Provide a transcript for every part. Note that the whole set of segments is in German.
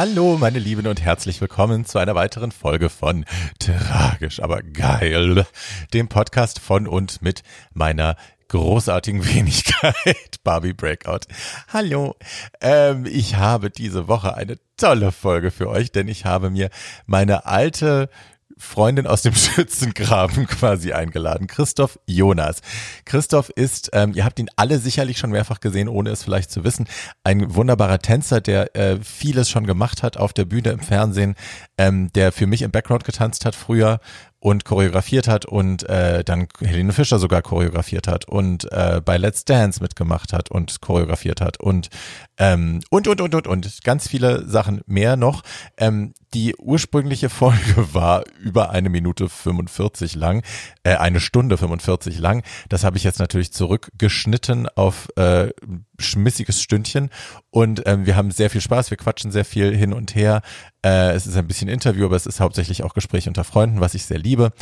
Hallo, meine Lieben und herzlich willkommen zu einer weiteren Folge von Tragisch, aber geil, dem Podcast von und mit meiner großartigen Wenigkeit, Barbie Breakout. Hallo, ähm, ich habe diese Woche eine tolle Folge für euch, denn ich habe mir meine alte Freundin aus dem Schützengraben quasi eingeladen, Christoph Jonas. Christoph ist, ähm, ihr habt ihn alle sicherlich schon mehrfach gesehen, ohne es vielleicht zu wissen, ein wunderbarer Tänzer, der äh, vieles schon gemacht hat auf der Bühne im Fernsehen, ähm, der für mich im Background getanzt hat früher und choreografiert hat und äh, dann Helene Fischer sogar choreografiert hat und äh, bei Let's Dance mitgemacht hat und choreografiert hat und ähm, und und und und und ganz viele Sachen mehr noch. Ähm, die ursprüngliche Folge war über eine Minute 45 lang, äh, eine Stunde 45 lang. Das habe ich jetzt natürlich zurückgeschnitten auf äh, schmissiges Stündchen und ähm, wir haben sehr viel Spaß, wir quatschen sehr viel hin und her. Äh, es ist ein bisschen Interview, aber es ist hauptsächlich auch Gespräch unter Freunden, was ich sehr liebe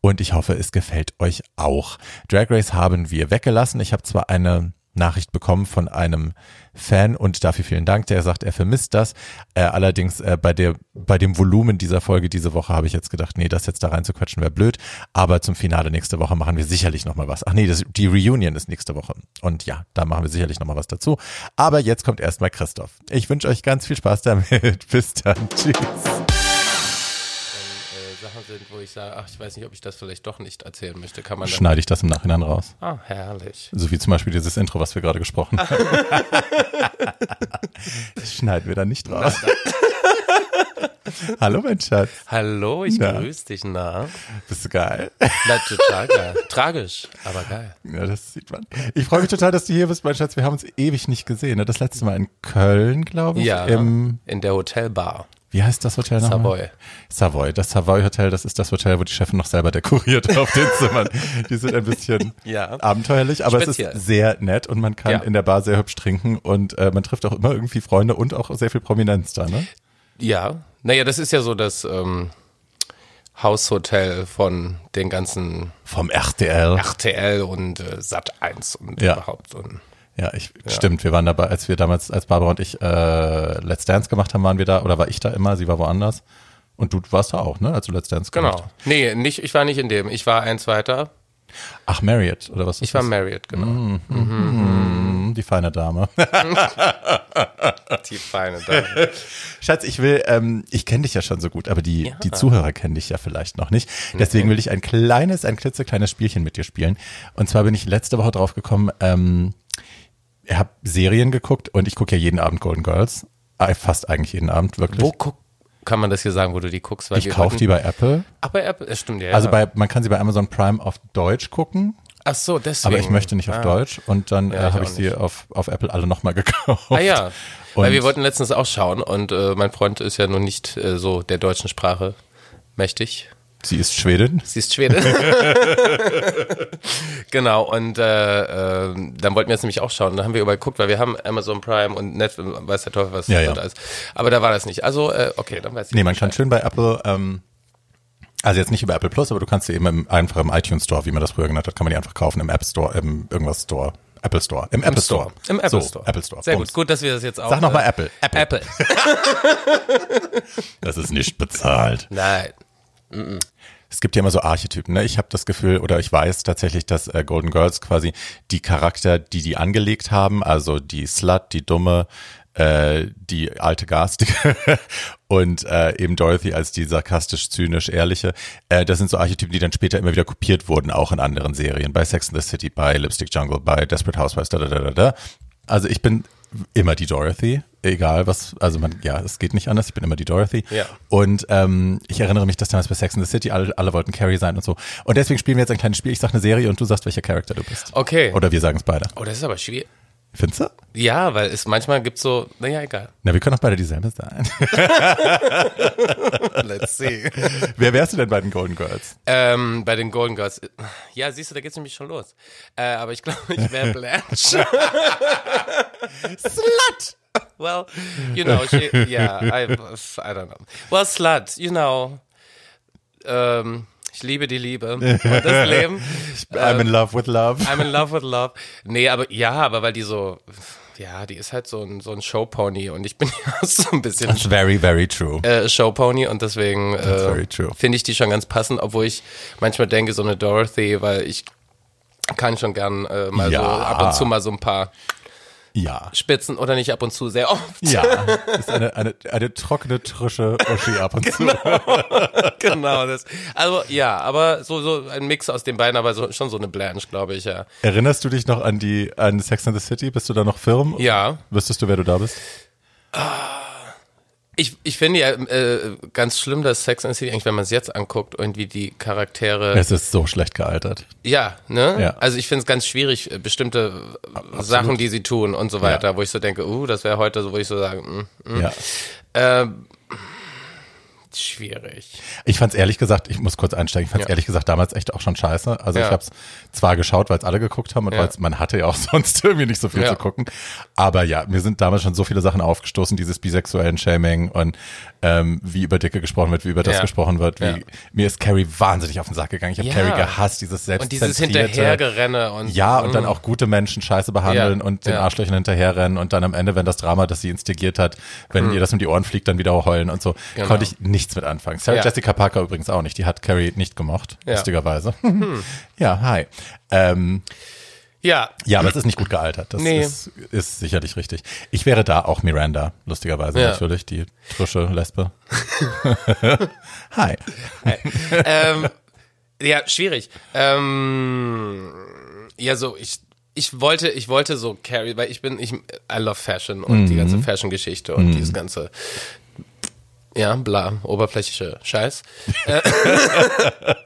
und ich hoffe, es gefällt euch auch. Drag Race haben wir weggelassen. Ich habe zwar eine Nachricht bekommen von einem Fan und dafür vielen Dank, der sagt, er vermisst das. Äh, allerdings äh, bei der bei dem Volumen dieser Folge diese Woche habe ich jetzt gedacht, nee, das jetzt da rein zu quatschen wäre blöd, aber zum Finale nächste Woche machen wir sicherlich noch was. Ach nee, das, die Reunion ist nächste Woche und ja, da machen wir sicherlich noch was dazu, aber jetzt kommt erstmal Christoph. Ich wünsche euch ganz viel Spaß damit. Bis dann. Tschüss. Sind, wo ich sage, ach, ich weiß nicht, ob ich das vielleicht doch nicht erzählen möchte. Kann man Schneide ich das im Nachhinein raus. Ah, herrlich. So wie zum Beispiel dieses Intro, was wir gerade gesprochen haben. das schneiden wir dann nicht raus. Hallo, mein Schatz. Hallo, ich Na. grüße dich, na. Bist du geil? Na, total geil. Tragisch, aber geil. Ja, das sieht man. Ich freue mich total, dass du hier bist, mein Schatz. Wir haben uns ewig nicht gesehen. Ne? Das letzte Mal in Köln, glaube ich. Ja, Im, in der Hotelbar. Wie heißt das Hotel nochmal? Savoy. Savoy. Das Savoy Hotel, das ist das Hotel, wo die Chefin noch selber dekoriert auf den Zimmern. Die sind ein bisschen Ja. abenteuerlich, aber Speziell. es ist sehr nett und man kann Ja. in der Bar sehr hübsch trinken und äh, man trifft auch immer irgendwie Freunde und auch sehr viel Prominenz da, ne? Ja, naja, das ist ja so das ähm, Haushotel von den ganzen Vom RTL. RTL und äh, Sat 1 und Ja. überhaupt. Und Ja, ich, stimmt. Wir waren dabei, als wir damals, als Barbara und ich äh, Let's Dance gemacht haben, waren wir da, oder war ich da immer, sie war woanders. Und du warst da auch, ne, als du Let's Dance gemacht genau. Nee, nicht, ich war nicht in dem. Ich war eins weiter. Ach, Marriott, oder was Ich war das? Marriott, genau. Hm, die feine Dame. Die feine Dame. Schatz, ich will, ähm, ich kenne dich ja schon so gut, aber die, die Zuhörer kennen dich ja vielleicht noch nicht. Deswegen will ich ein kleines, ein klitzekleines Spielchen mit dir spielen. Und zwar bin ich letzte Woche drauf gekommen, ähm, habe Serien geguckt und ich gucke ja jeden Abend Golden Girls. Äh, Fast eigentlich jeden Abend, wirklich. Wo guck, kann man das hier sagen, wo du die guckst? Ich kaufe die bei Apple. Ach, bei Apple, das stimmt ja. Also bei, man kann sie bei Amazon Prime auf Deutsch gucken, Ach so, deswegen. aber ich möchte nicht auf ah. Deutsch und dann Ja, äh, ich habe auch ich sie auf, auf Apple alle nochmal gekauft. Ah ja, Und- weil wir wollten letztens auch schauen und äh, mein Freund ist ja nun nicht äh, so der deutschen Sprache mächtig. Sie ist Schwedin. Sie ist Schwede. genau, und äh, äh, dann wollten wir jetzt nämlich auch schauen. Dann haben wir überall geguckt, weil wir haben Amazon Prime und Netflix, weiß der Teufel was Ja, ja. und alles. Aber da war das nicht. Also, äh, okay, dann weiß ich Nee, man kann schön bei Apple, ähm, also jetzt nicht über Apple Plus, aber du kannst sie eben im, einfach im iTunes Store, wie man das früher genannt hat, kann man die einfach kaufen, im App Store, im irgendwas Store. Apple Store. Im Apple Store. Im Apple so, Store. Apple Store. Sehr Bums. gut. Gut, dass wir das jetzt auch. Sag nochmal äh, Apple. Apple. Apple. Das ist nicht bezahlt. Nein. Es gibt ja immer so Archetypen. Ne? Ich habe das Gefühl oder ich weiß tatsächlich, dass äh, Golden Girls quasi die Charakter, die die angelegt haben, also die Slut, die Dumme, äh, die alte Garstige und äh, eben Dorothy als die sarkastisch, zynisch, ehrliche, äh, das sind so Archetypen, die dann später immer wieder kopiert wurden, auch in anderen Serien, bei Sex and the City, bei Lipstick Jungle, bei Desperate Housewives, da, da, da, da. Also ich bin immer die Dorothy, egal was, also man, ja, es geht nicht anders, ich bin immer die Dorothy. Ja. Und ähm, ich erinnere mich, dass damals bei Sex and the City alle, alle wollten Carrie sein und so. Und deswegen spielen wir jetzt ein kleines Spiel. Ich sag eine Serie und du sagst, welcher Charakter du bist. Okay. Oder wir sagen es beide. Oh, das ist aber schwierig. Findest du? Ja, weil es manchmal gibt so, naja, egal. Na, wir können auch beide dieselbe sein. Let's see. Wer wärst du denn bei den Golden Girls? ähm, bei den Golden Girls. Ja, siehst du, da geht's nämlich schon los. Äh, aber ich glaube, ich wäre Blanche. Slut! Well, you know, she, yeah, I, I don't know. Well, Slut, you know, ähm, ich liebe die Liebe und das Leben. I'm in love with love. I'm in love with love. Nee, aber ja, aber weil die so ja, die ist halt so ein, so ein Showpony und ich bin ja so ein bisschen That's very, very true. äh, Showpony und deswegen äh, finde ich die schon ganz passend, obwohl ich manchmal denke, so eine Dorothy, weil ich kann schon gern äh, mal Ja. so ab und zu mal so ein paar Ja. Spitzen oder nicht ab und zu sehr oft. Ja. ist eine, eine, eine trockene, trische Uschi ab und zu. genau, das. Also ja, aber so, so ein Mix aus den beiden, aber so, schon so eine Blanche, glaube ich, ja. Erinnerst du dich noch an die, an Sex and the City? Bist du da noch firm? Ja, Wüsstest du, wer du da bist? Ich, ich finde ja äh, ganz schlimm, dass Sex and City, eigentlich, wenn man es jetzt anguckt, irgendwie die Charaktere. Es ist so schlecht gealtert. Ja, ne? Ja. Also ich finde es ganz schwierig, äh, bestimmte äh, Sachen, die sie tun und so weiter, wo ich so denke, uh, das wäre heute so, wo ich so sage, mm, mm. Ja. Ähm, schwierig. Ich fand's ehrlich gesagt, ich muss kurz einsteigen, ich fand's Ja. ehrlich gesagt damals echt auch schon scheiße. Also Ja. ich hab's zwar geschaut, weil es alle geguckt haben und Ja. weil's, man hatte ja auch sonst irgendwie nicht so viel zu gucken. Aber ja, mir sind damals schon so viele Sachen aufgestoßen, dieses bisexuellen Shaming und ähm, wie über Dicke gesprochen wird, wie über das gesprochen wird. Wie. Mir ist Carrie wahnsinnig auf den Sack gegangen. Ich habe. Carrie gehasst, dieses Und dieses. Hinterhergerenne und Ja, und dann mm. auch gute Menschen scheiße behandeln und den. Arschlöchern hinterherrennen und dann am Ende, wenn das Drama, das sie instigiert hat, wenn ihr das um die Ohren fliegt, dann wieder heulen und so. Genau. Konnte ich nichts mit anfangen. Sarah Ja. Jessica Parker übrigens auch nicht. Die hat Carrie nicht gemocht, Ja. Hm. lustigerweise. ja, hi. Ähm, Ja, ja, aber es ist nicht gut gealtert. Das Nee. ist, ist sicherlich richtig. Ich wäre da auch Miranda, lustigerweise Ja. natürlich, die frische Lesbe. hi. ähm, ja, schwierig. Ähm, ja, so, ich, ich wollte, ich wollte so Carrie, weil ich bin, ich, I love Fashion und Mhm. die ganze Fashion-Geschichte und dieses ganze, ja, bla, oberflächliche Scheiß, äh,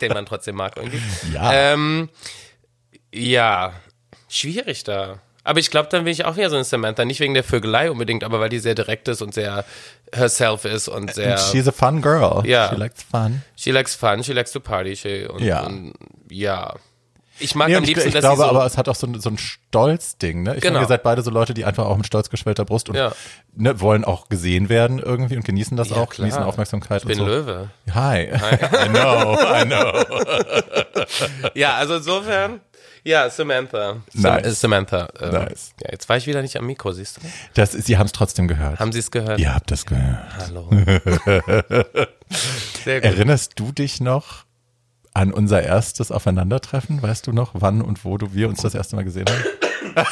den man trotzdem mag irgendwie. Ja. Ähm, ja, schwierig da. Aber ich glaube, dann bin ich auch wieder so ein Samantha. Nicht wegen der Vögelei unbedingt, aber weil die sehr direkt ist und sehr herself ist und sehr. She's a fun girl. Ja. She likes fun. She likes fun, she likes to party, she, und, Ja. und ja. Ich mag Nee, am und ich, liebsten, ich dass glaube so, aber, es hat auch so ein, so ein Stolzding. Ne? Ich Genau. finde, ihr seid beide so Leute, die einfach auch mit stolz geschwellter Brust und Ja. ne, wollen auch gesehen werden irgendwie und genießen das Ja, auch, klar. genießen Aufmerksamkeit ich bin und so. Löwe. Hi. I know, I know. Ja, also insofern, ja, Samantha. Sam Nice. Samantha. ähm, Nice. Ja, jetzt war ich wieder nicht am Mikro, siehst du? Das, Sie haben es trotzdem gehört. Haben Sie es gehört? Ihr habt das gehört. Hallo. Sehr gut. Erinnerst du dich noch an unser erstes Aufeinandertreffen? Weißt du noch, wann und wo du wir uns das erste Mal gesehen haben?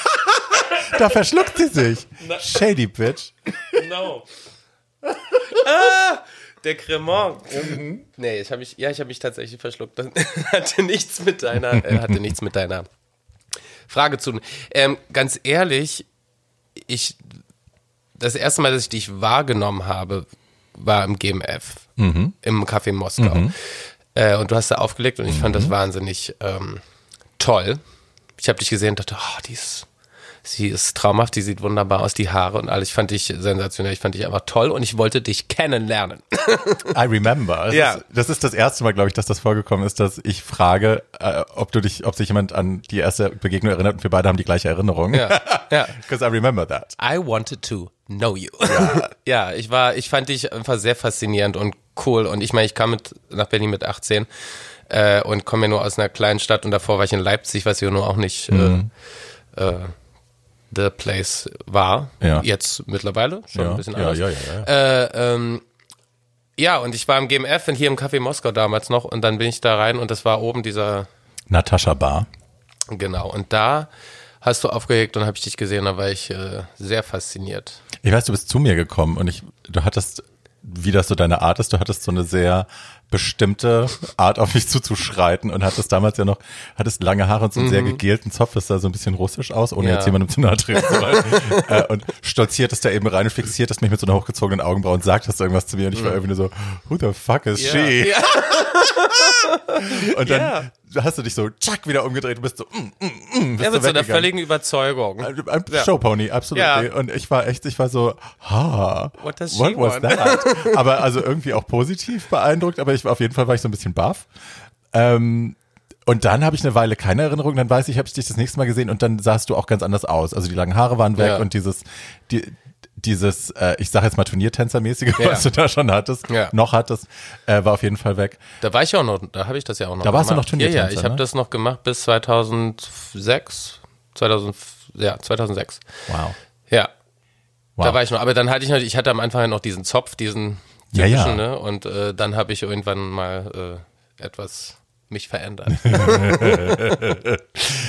da verschluckt sie sich. Shady Bitch. No. ah, der Cremant. Nee, ich habe mich, ja, ich habe mich tatsächlich verschluckt. Das hatte nichts mit deiner, äh, hatte nichts mit deiner Frage zu tun. Ähm, ganz ehrlich, ich, das erste Mal, dass ich dich wahrgenommen habe, war im GMF, im Café Moskau. Äh, und du hast da aufgelegt und ich fand das wahnsinnig ähm, toll. Ich habe dich gesehen und dachte, oh, die ist, sie ist traumhaft, die sieht wunderbar aus, die Haare und alles. Ich fand dich sensationell, ich fand dich einfach toll und ich wollte dich kennenlernen. I remember. Das, Ja. ist, das ist das erste Mal, glaube ich, dass das vorgekommen ist, dass ich frage, äh, ob du dich, ob sich jemand an die erste Begegnung erinnert und wir beide haben die gleiche Erinnerung. Ja, ja. Because I remember that. I wanted to know you. Ja. ich war, ich fand dich einfach sehr faszinierend und cool. Und ich meine, ich kam mit, nach Berlin mit 18 äh, und komme ja nur aus einer kleinen Stadt und davor war ich in Leipzig, was ja nur auch nicht äh, äh, the place war. Ja. Jetzt mittlerweile schon Ja, ein bisschen ja, anders. ja, ja, ja. Äh, ähm, ja, und ich war im GMF und hier im Café Moskau damals noch und dann bin ich da rein und das war oben dieser Natascha Bar. Genau, und da hast du aufgeregt und habe ich dich gesehen, da war ich äh, sehr fasziniert. Ich weiß, du bist zu mir gekommen und ich, du hattest, wie das so deine Art ist, du hattest so eine sehr bestimmte Art auf mich zuzuschreiten und hattest damals ja noch, hattest lange Haare und so einen sehr gegelten Zopf, das sah so ein bisschen russisch aus, ohne Mhm. Ja. jetzt jemandem zu nahe treten zu wollen. äh, und stolziertest da eben rein und fixiertest mich mit so einer hochgezogenen Augenbraue und sagtest irgendwas zu mir und ich war irgendwie nur so, who the fuck is she? Mhm. Ja. Und dann hast du dich so, tschack, wieder umgedreht und bist so, mm, mm, mm, bist Ja, mit so einer völligen Überzeugung. Ein Ja. Showpony, absolut. Ja. Und ich war echt, ich war so, ha, What does what she was want? that? aber also irgendwie auch positiv beeindruckt, aber ich war auf jeden Fall war ich so ein bisschen baff. Ähm, und dann habe ich eine Weile keine Erinnerung, dann weiß ich, habe ich dich das nächste Mal gesehen und dann sahst du auch ganz anders aus. Also die langen Haare waren weg Ja. und dieses, die, dieses, äh, ich sage jetzt mal Turniertänzermäßige, Ja. was du da schon hattest, Ja. noch hattest, äh, war auf jeden Fall weg. Da war ich auch noch, da habe ich das ja auch noch Da warst du gemacht. noch Turniertänzer, Ja, ja, ich habe ne? das noch gemacht bis 2006. 2000, ja, 2006. Wow. Ja. Wow. Da war ich noch, aber dann hatte ich natürlich, ich hatte am Anfang halt noch diesen Zopf, diesen Ja, ja. typischen, ne? Und äh, dann habe ich irgendwann mal äh, etwas mich verändert.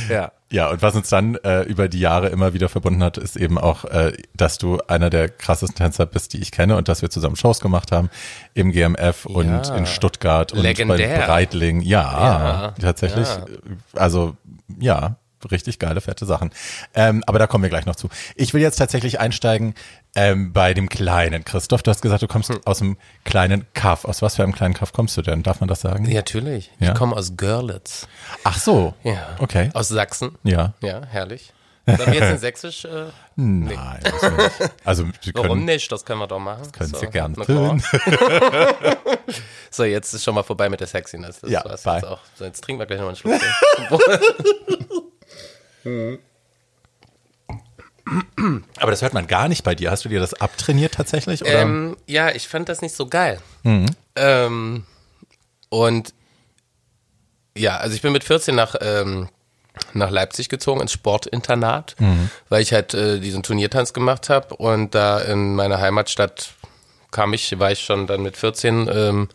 ja. Ja, und was uns dann äh, über die Jahre immer wieder verbunden hat, ist eben auch, äh, dass du einer der krassesten Tänzer bist, die ich kenne und dass wir zusammen Shows gemacht haben im GMF und Ja. in Stuttgart und Legendär. bei Breitling. Ja, Ja. tatsächlich. Ja. Also ja, richtig geile, fette Sachen. Ähm, aber da kommen wir gleich noch zu. Ich will jetzt tatsächlich einsteigen ähm, bei dem kleinen. Christoph, du hast gesagt, du kommst Hm. aus dem kleinen Kaff. Aus was für einem kleinen Kaff kommst du denn? Darf man das sagen? Ja, natürlich. Ja. Ich komme aus Görlitz. Ach so. Ja. Okay. Aus Sachsen. Ja. Ja, herrlich. Sollen wir jetzt in Sächsisch? Äh, Nein, nicht. Also wir warum können, nicht? Das können wir doch machen. können So, Sie gern tun. So, jetzt ist schon mal vorbei mit der Sexiness. Das Ja, war's bye. jetzt auch. So, jetzt trinken wir gleich noch einen Schluck. Aber das hört man gar nicht bei dir. Hast du dir das abtrainiert tatsächlich? Ähm, ja, ich fand das nicht so geil. Ähm, und ja, also ich bin mit 14 nach, ähm, nach Leipzig gezogen, ins Sportinternat, weil ich halt äh, diesen Turniertanz gemacht habe. Und da in meiner Heimatstadt kam ich, war ich schon dann mit 14 ähm,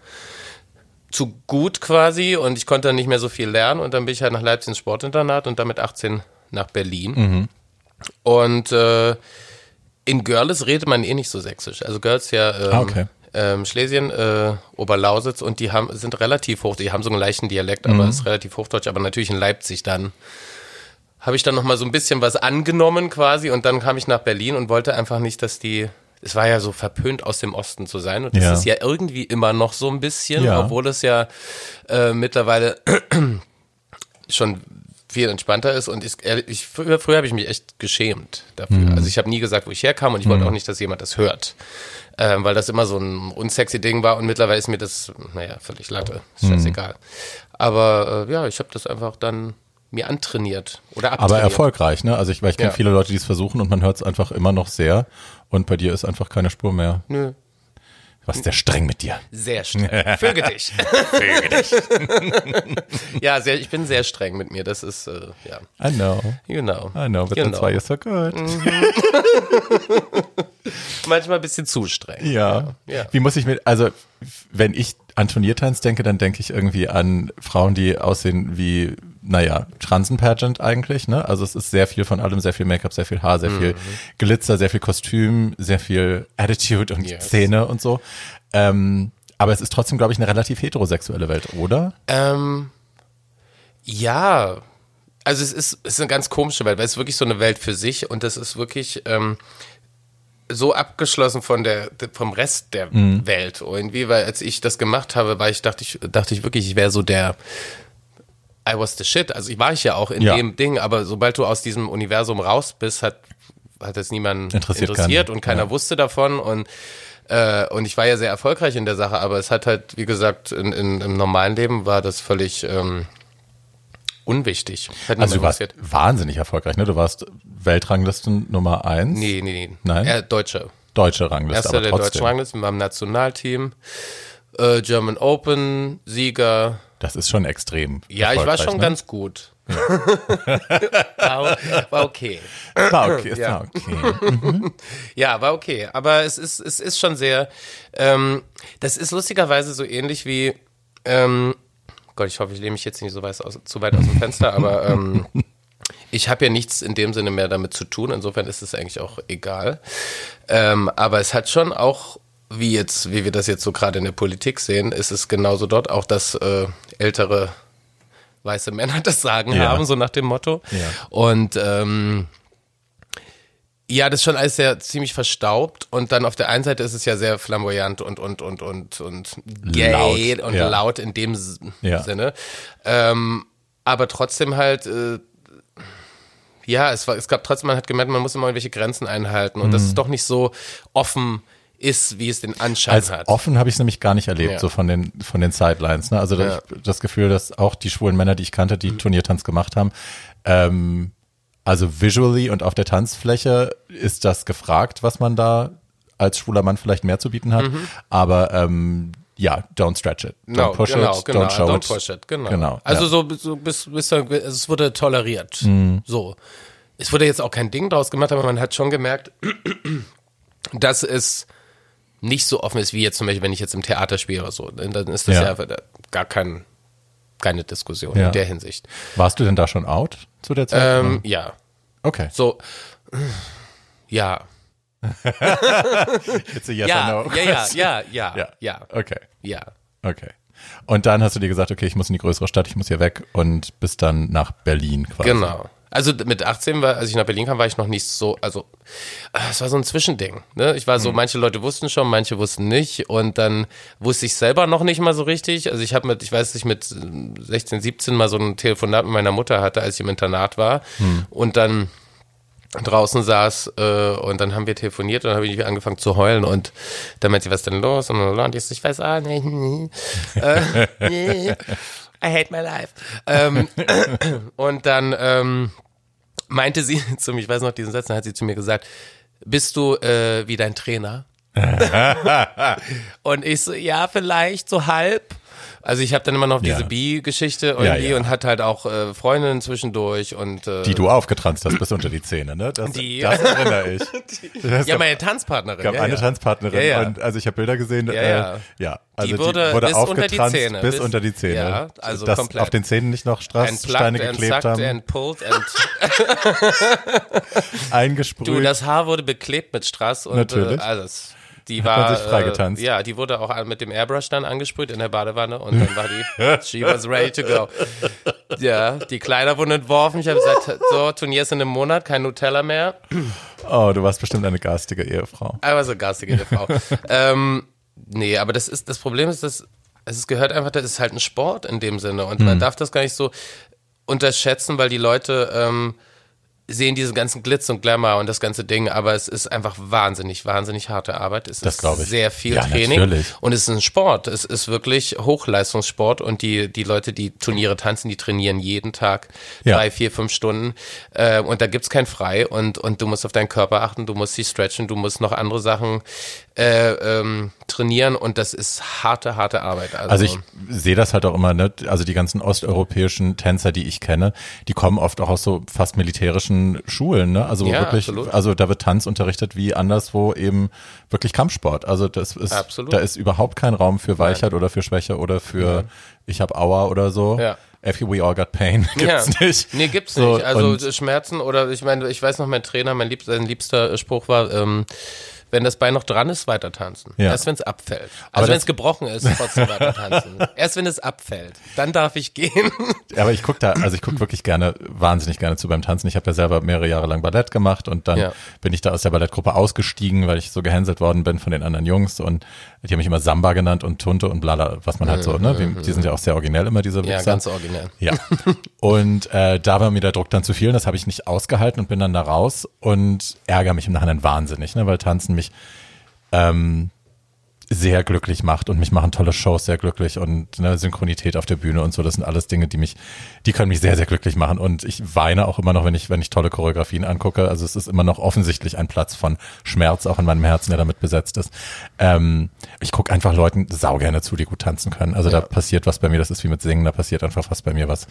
zu gut quasi und ich konnte dann nicht mehr so viel lernen. Und dann bin ich halt nach Leipzig ins Sportinternat und dann mit 18 nach Berlin. Und äh, in Görlitz redet man eh nicht so sächsisch. Also Görlitz ja ähm, Ah, okay. ähm, Schlesien, äh, Oberlausitz und die haben, sind relativ hoch, die haben so einen leichten Dialekt, aber ist relativ hochdeutsch, aber natürlich in Leipzig dann habe ich dann nochmal so ein bisschen was angenommen quasi und dann kam ich nach Berlin und wollte einfach nicht, dass die, es war ja so verpönt aus dem Osten zu sein und das Ja. ist ja irgendwie immer noch so ein bisschen, Ja. obwohl es ja äh, mittlerweile schon viel entspannter ist und ich, ich früher, früher habe ich mich echt geschämt dafür. Mhm. Also ich habe nie gesagt, wo ich herkam und ich wollte auch nicht, dass jemand das hört, ähm, weil das immer so ein unsexy Ding war und mittlerweile ist mir das, naja, völlig Latte, ist Mhm. scheißegal. Aber äh, ja, ich habe das einfach dann mir antrainiert oder Aber abtrainiert. erfolgreich, ne? Also ich, weil ich kenne Ja. viele Leute, die es versuchen und man hört es einfach immer noch sehr. Und bei dir ist einfach keine Spur mehr. Nö. Was ist der streng mit dir? Sehr streng. Füge dich. Füge dich. ja, sehr, ich bin sehr streng mit mir. Das ist, äh, ja, I know. you know. I know, but you that's know. why you're so good. Manchmal ein bisschen zu streng. Ja. Ja. Wie muss ich mit, also wenn ich an Turniertanz denke, dann denke ich irgendwie an Frauen, die aussehen wie, naja, Transen-Pageant eigentlich, ne? Also es ist sehr viel von allem, sehr viel Make-up, sehr viel Haar, sehr viel Glitzer, sehr viel Kostüm, sehr viel Attitude und Yes. Szene und so. Ähm, aber es ist trotzdem, glaube ich, eine relativ heterosexuelle Welt, oder? Ähm, ja, also es ist, es ist eine ganz komische Welt, weil es ist wirklich so eine Welt für sich und das ist wirklich ähm, so abgeschlossen von der vom Rest der Welt irgendwie, weil als ich das gemacht habe, war ich dachte ich dachte ich wirklich, ich wäre so der I was the shit. Also ich war ich ja auch in Ja. dem Ding, aber sobald du aus diesem Universum raus bist, hat hat es niemanden Interessiert interessiert, keinen. und keiner Ja. wusste davon und äh, und ich war ja sehr erfolgreich in der Sache, aber es hat halt, wie gesagt, in, in, im normalen Leben war das völlig ähm, unwichtig. Hat Also du niemand warst wahnsinnig erfolgreich, ne? Du warst Weltranglisten Nummer eins. Nee, nee, nee. Nein? Äh, Deutsche. Deutsche Rangliste, Erster aber der trotzdem. deutschen Rangliste beim Nationalteam. Äh, German Open, Sieger. Das ist schon extrem. Ja, ich war schon ne? ganz gut. war, war okay. War okay, Ja. war okay. Ja, war okay. Aber es ist, es ist schon sehr, ähm, das ist lustigerweise so ähnlich wie, ähm, Gott, ich hoffe, ich lehne mich jetzt nicht so weit aus, zu weit aus dem Fenster, aber ähm, ich habe ja nichts in dem Sinne mehr damit zu tun. Insofern ist es eigentlich auch egal. Ähm, aber es hat schon auch, wie jetzt, wie wir das jetzt so gerade in der Politik sehen, ist es genauso dort auch, dass äh, ältere weiße Männer das Sagen Ja. haben, so nach dem Motto. Ja. Und ähm, ja, das ist schon alles sehr ziemlich verstaubt und dann auf der einen Seite ist es ja sehr flamboyant und und und und und gay Laut, und ja. laut in dem Ja. Sinne. Ähm, aber trotzdem halt äh, ja, es war es gab trotzdem man hat gemerkt, man muss immer irgendwelche Grenzen einhalten und dass es doch nicht so offen ist, wie es den Anschein Mhm. Als hat. offen habe ich es nämlich gar nicht erlebt, Ja. so von den, von den Sidelines. Ne? Also Ja. ich das Gefühl, dass auch die schwulen Männer, die ich kannte, die Turniertanz gemacht haben, ähm, also visually und auf der Tanzfläche ist das gefragt, was man da als schwuler Mann vielleicht mehr zu bieten hat. Aber ähm, ja, don't stretch it. Don't No, push genau, it, genau, don't show don't it. push it, genau. Genau, Also ja. so, so bis, bis es wurde toleriert. Mhm. So. es wurde jetzt auch kein Ding draus gemacht, aber man hat schon gemerkt, dass es nicht so offen ist wie jetzt zum Beispiel, wenn ich jetzt im Theater spiele oder so. Dann ist das ja, ja gar kein, keine Diskussion ja. in der Hinsicht. Warst du denn da schon out zu der Zeit? Ähm, ja. Okay. So, ja. It's a yes ja, or no ja, ja, ja, ja, ja, ja. Okay. Ja. Okay. Und dann hast du dir gesagt, okay, ich muss in die größere Stadt, ich muss hier weg und bist dann nach Berlin quasi. Genau. Also mit 18 war, als ich nach Berlin kam, war ich noch nicht so, also es war so ein Zwischending. Ne? Ich war so, mhm. manche Leute wussten schon, manche wussten nicht und dann wusste ich selber noch nicht mal so richtig. Also ich habe mit, ich weiß, dass ich mit 16, 17 mal so ein Telefonat mit meiner Mutter hatte, als ich im Internat war mhm. und dann draußen saß äh, und dann haben wir telefoniert und dann habe ich angefangen zu heulen und dann meinte sie, was ist denn los? Und, und ich so, ich weiß auch nicht. äh, I hate my life. Ähm, und dann ähm, meinte sie zu mir, ich weiß noch diesen Satz, dann hat sie zu mir gesagt, bist du äh, wie dein Trainer? und ich so, ja, vielleicht so halb. Also ich habe dann immer noch diese ja. Bi-Geschichte irgendwie ja, ja. und hat halt auch äh, Freundinnen zwischendurch und äh, die du aufgetranzt hast bis unter die Zähne, ne? Das, die, das erinnere ich. Das ja, meine Tanzpartnerin. Gab ja, eine Tanzpartnerin und also ich habe Bilder gesehen. Ja, äh, ja. Also die wurde, die wurde bis aufgetranst unter die Zähne, bis, bis unter die Zähne. Ja, also Dass komplett. auf den Zähnen nicht noch Strasssteine geklebt haben. And pulled and Eingesprüht. Du, das Haar wurde beklebt mit Strass und Natürlich. Äh, alles. Die Hat war, sich freigetanzt. Äh, ja, die wurde auch mit dem Airbrush dann angesprüht in der Badewanne und dann war die, she was ready to go. Ja, die Kleider wurden entworfen. Ich habe gesagt, so, Turnier ist in einem Monat, kein Nutella mehr. Oh, du warst bestimmt eine garstige Ehefrau. I was a garstige Ehefrau. ähm, nee, aber das ist, das Problem ist, dass es gehört einfach, das ist halt ein Sport in dem Sinne und man darf das gar nicht so unterschätzen, weil die Leute, ähm, sehen diesen ganzen Glitz und Glamour und das ganze Ding, aber es ist einfach wahnsinnig, wahnsinnig harte Arbeit. Es das ist ich. sehr viel ja, Training natürlich. und es ist ein Sport. Es ist wirklich Hochleistungssport und die, die Leute, die Turniere tanzen, die trainieren jeden Tag Ja. drei, vier, fünf Stunden äh, und da gibt's kein Frei und, und du musst auf deinen Körper achten, du musst sie stretchen, du musst noch andere Sachen äh, ähm, trainieren und das ist harte, harte Arbeit. Also, Also ich sehe das halt auch immer, ne? also die ganzen osteuropäischen Tänzer, die ich kenne, die kommen oft auch aus so fast militärischen Schulen, ne? Also Ja, wirklich, absolut. also da wird Tanz unterrichtet wie anderswo eben wirklich Kampfsport. Also das ist, Absolut. da ist überhaupt kein Raum für Weichheit oder für Schwäche oder für ich habe Aua oder so. Ja. If we all got pain gibt's ja. nicht. Nee, gibt's So, nicht. Also Schmerzen oder ich meine, ich weiß noch, mein Trainer, mein liebster, sein liebster Spruch war, ähm, wenn das Bein noch dran ist, weiter tanzen. Ja. Erst wenn es abfällt. Also wenn es gebrochen ist, trotzdem weiter tanzen. Erst wenn es abfällt, dann darf ich gehen. Aber ich gucke da, also ich gucke wirklich gerne, wahnsinnig gerne zu beim Tanzen. Ich habe ja selber mehrere Jahre lang Ballett gemacht und dann Ja. bin ich da aus der Ballettgruppe ausgestiegen, weil ich so gehänselt worden bin von den anderen Jungs und die haben mich immer Samba genannt und Tunte und blala, was man halt so, ne? Wie, die sind ja auch sehr originell immer, diese Ja, Wichser. ganz originell. Ja. Und äh, da war mir der Druck dann zu viel und das habe ich nicht ausgehalten und bin dann da raus und ärgere mich im Nachhinein wahnsinnig, ne? weil Tanzen mich ähm, sehr glücklich macht und mich machen tolle Shows sehr glücklich und ne, Synchronität auf der Bühne und so, das sind alles Dinge, die mich, die können mich sehr, sehr glücklich machen und ich weine auch immer noch, wenn ich, wenn ich tolle Choreografien angucke, also es ist immer noch offensichtlich ein Platz von Schmerz auch in meinem Herzen, der damit besetzt ist. Ähm, ich gucke einfach Leuten saugerne zu, die gut tanzen können, also da passiert was bei mir, das ist wie mit Singen, da passiert einfach was bei mir, was,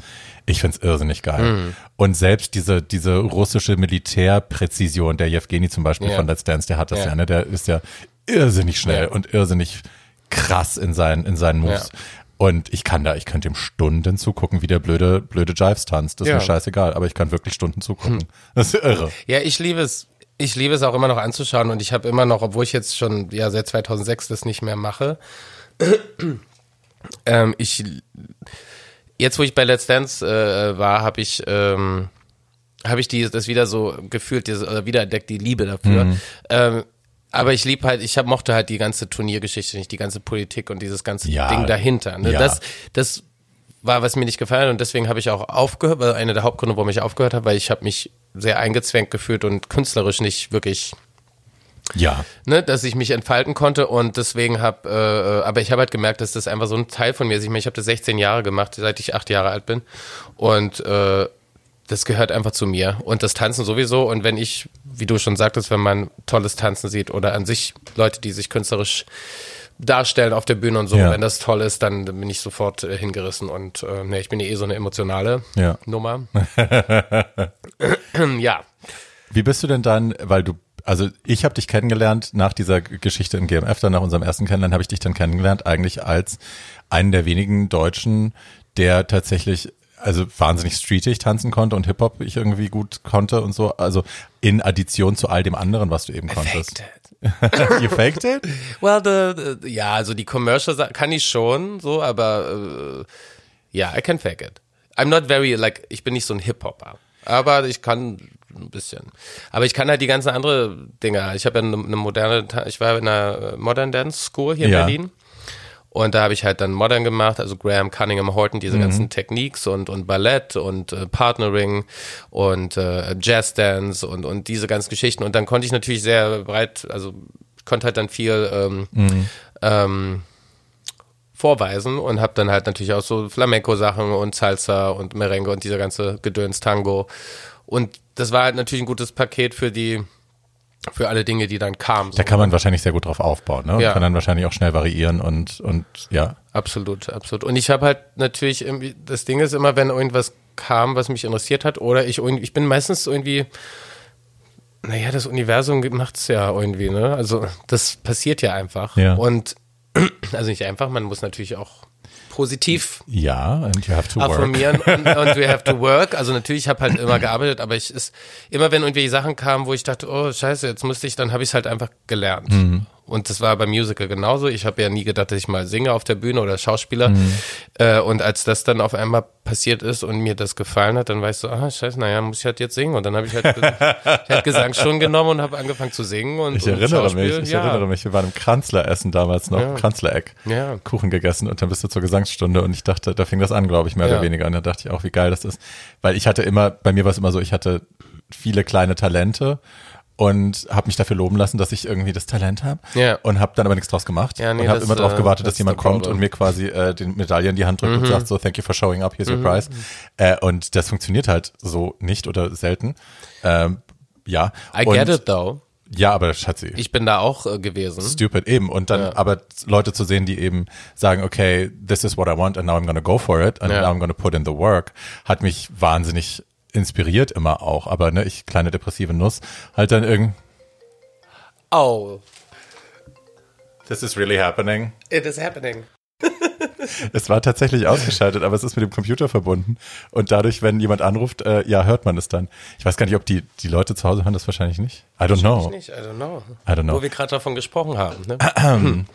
ich find's irrsinnig geil. Und selbst diese, diese russische Militärpräzision, der Jewgeni zum Beispiel Ja. von Let's Dance, der hat das ja, Ja. ne, der ist ja irrsinnig schnell Ja. und irrsinnig krass in seinen, in seinen Moves. Ja. Und ich kann da, ich könnte ihm Stunden zugucken, wie der blöde, blöde Jives tanzt. Das ist Ja. mir scheißegal, aber ich kann wirklich Stunden zugucken. Das ist irre. Ja, ich liebe es. Ich liebe es auch immer noch anzuschauen und ich habe immer noch, obwohl ich jetzt schon ja seit 2006 das nicht mehr mache, ähm, ich jetzt, wo ich bei Let's Dance äh, war, habe ich ähm, habe ich die, das wieder so gefühlt, dieses, oder wiederentdeckt die Liebe dafür. Mhm. Ähm, aber ich lieb halt, ich hab, mochte halt die ganze Turniergeschichte nicht, die ganze Politik und dieses ganze Ja. Ding dahinter. Ne? Ja. Das, das war, was mir nicht gefallen hat und deswegen habe ich auch aufgehört, war einer der Hauptgründe, warum ich aufgehört habe, weil ich habe mich sehr eingezwängt gefühlt und künstlerisch nicht wirklich Ja. ne, dass ich mich entfalten konnte und deswegen habe, äh, aber ich habe halt gemerkt, dass das einfach so ein Teil von mir ist. Ich meine, ich habe das 16 Jahre gemacht, seit ich acht Jahre alt bin und äh, das gehört einfach zu mir und das Tanzen sowieso und wenn ich, wie du schon sagtest, wenn man tolles Tanzen sieht oder an sich Leute, die sich künstlerisch darstellen auf der Bühne und so. Ja. Wenn das toll ist, dann bin ich sofort äh, hingerissen und äh, ne, ich bin ja eh so eine emotionale Ja. Nummer. ja. Wie bist du denn dann, weil du, also ich habe dich kennengelernt nach dieser Geschichte in GMF, dann nach unserem ersten Kennenlernen habe ich dich dann kennengelernt, eigentlich als einen der wenigen Deutschen, der tatsächlich also wahnsinnig streetig tanzen konnte und Hip-Hop ich irgendwie gut konnte und so. Also in Addition zu all dem anderen, was du eben konntest. you faked it? Well, the, the, ja, also die Commercial kann ich schon, so, aber äh, ja, I can fake it. I'm not very, like, ich bin nicht so ein Hip-Hopper, aber ich kann ein bisschen. Aber ich kann halt die ganzen andere Dinge. Ich habe ja eine, eine moderne, ich war in einer Modern Dance School hier in Ja. Berlin. Und da habe ich halt dann Modern gemacht, also Graham Cunningham Horton, Mhm. diese ganzen Techniques und, und Ballett und äh, Partnering und äh, Jazz Dance und, und diese ganzen Geschichten. Und dann konnte ich natürlich sehr breit, also konnte halt dann viel ähm, Mhm. ähm, vorweisen und habe dann halt natürlich auch so Flamenco-Sachen und Salsa und Merengue und dieser ganze Gedöns Tango. Und das war halt natürlich ein gutes Paket für die, für alle Dinge, die dann kamen. So. Da kann man wahrscheinlich sehr gut drauf aufbauen, ne? Und Ja. kann dann wahrscheinlich auch schnell variieren und, und ja. Absolut, absolut. Und ich habe halt natürlich irgendwie, das Ding ist immer, wenn irgendwas kam, was mich interessiert hat, oder ich irgendwie, ich bin meistens irgendwie, naja, das Universum macht's ja irgendwie, ne? Also das passiert ja einfach. Ja. Und also nicht einfach, man muss natürlich auch positiv Ja, and you have to work. affirmieren und, und we have to work. Also natürlich, ich habe halt immer gearbeitet, aber ich ist immer, wenn irgendwelche Sachen kamen, wo ich dachte, oh scheiße, jetzt müsste ich, dann habe ich es halt einfach gelernt. Mhm. Und das war beim Musical genauso. Ich habe ja nie gedacht, dass ich mal singe auf der Bühne oder Schauspieler. Mhm. Äh, und als das dann auf einmal passiert ist und mir das gefallen hat, dann war ich so, ah scheiße, naja, muss ich halt jetzt singen. Und dann habe ich halt, ich halt Gesangsstunden genommen und habe angefangen zu singen. Und, Ich und erinnere mich, Schauspiel. ich ja. erinnere mich, wir waren im Kranzler-Essen damals noch, Ja. Kranzler-Eck, Ja. Kuchen gegessen und dann bist du zur Gesangsstunde und ich dachte, da fing das an, glaube ich, mehr Ja. oder weniger. Und da dachte ich auch, wie geil das ist. Weil ich hatte immer, bei mir war es immer so, ich hatte viele kleine Talente und habe mich dafür loben lassen, dass ich irgendwie das Talent habe Ja. und habe dann aber nichts draus gemacht Ja, nee, und habe immer darauf äh, gewartet, dass jemand kommt und mir quasi äh, den Medaille in die Hand drückt und sagt so, thank you for showing up, here's your prize. Äh, und das funktioniert halt so nicht oder selten. Ähm, ja. I und, get it though. Ja, aber Schatzi. Ich bin da auch äh, gewesen. Stupid, eben. Und dann Ja. aber Leute zu sehen, die eben sagen, okay, this is what I want and now I'm gonna go for it and Ja. now I'm gonna put in the work, hat mich wahnsinnig inspiriert immer auch. Aber ne, ich, kleine depressive Nuss, halt dann irgend, Oh, this is really happening. it is happening. Es war tatsächlich ausgeschaltet, aber es ist mit dem Computer verbunden. Und dadurch, wenn jemand anruft, äh, ja, hört man es dann. Ich weiß gar nicht, ob die, die Leute zu Hause hören das wahrscheinlich nicht. I don't know. Ich nicht, I don't know. I don't know. Wo wir gerade davon gesprochen haben. Ne?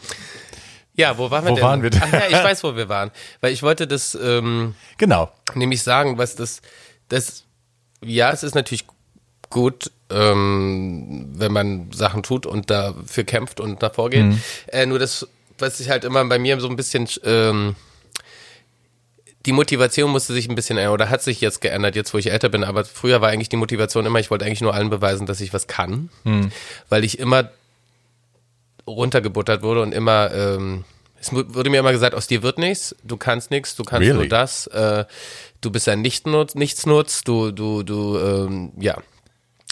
ja, wo waren wir Wo denn? waren wir denn? Ach ja, ich weiß, wo wir waren. Weil ich wollte das ähm, Genau. nämlich sagen, was das, das, ja, es ist natürlich gut, ähm, wenn man Sachen tut und dafür kämpft und davor geht. Mhm. Äh, nur das, was sich halt immer bei mir so ein bisschen ähm, die Motivation musste sich ein bisschen ändern oder hat sich jetzt geändert, jetzt wo ich älter bin. Aber früher war eigentlich die Motivation immer, ich wollte eigentlich nur allen beweisen, dass ich was kann, weil ich immer runtergebuttert wurde und immer, ähm, es wurde mir immer gesagt, aus dir wird nichts, du kannst nichts, du kannst Really? nur das, äh, du bist ein Nichtnutz, Nichtsnutz, du, du, du, ähm, ja.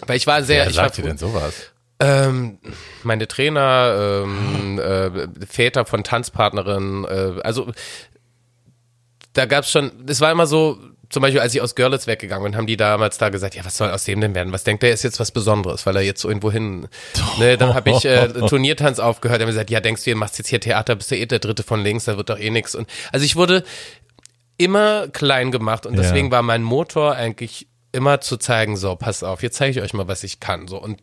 Weil ich war sehr, Wer ich war sagt dir frü- denn sowas? ähm, meine Trainer, ähm, äh, Väter von Tanzpartnerinnen, äh, also da gab's schon, es war immer so, zum Beispiel, als ich aus Görlitz weggegangen bin, haben die damals da gesagt, ja, was soll aus dem denn werden? Was denkt der ist jetzt was Besonderes, weil er jetzt so irgendwo hin. Ne, dann habe ich äh, Turniertanz aufgehört, haben gesagt, ja, denkst du, du machst jetzt hier Theater, bist du eh der Dritte von links, da wird doch eh nix. Und also ich wurde immer klein gemacht und Ja. deswegen war mein Motor eigentlich immer zu zeigen, so, pass auf, jetzt zeige ich euch mal, was ich kann. So und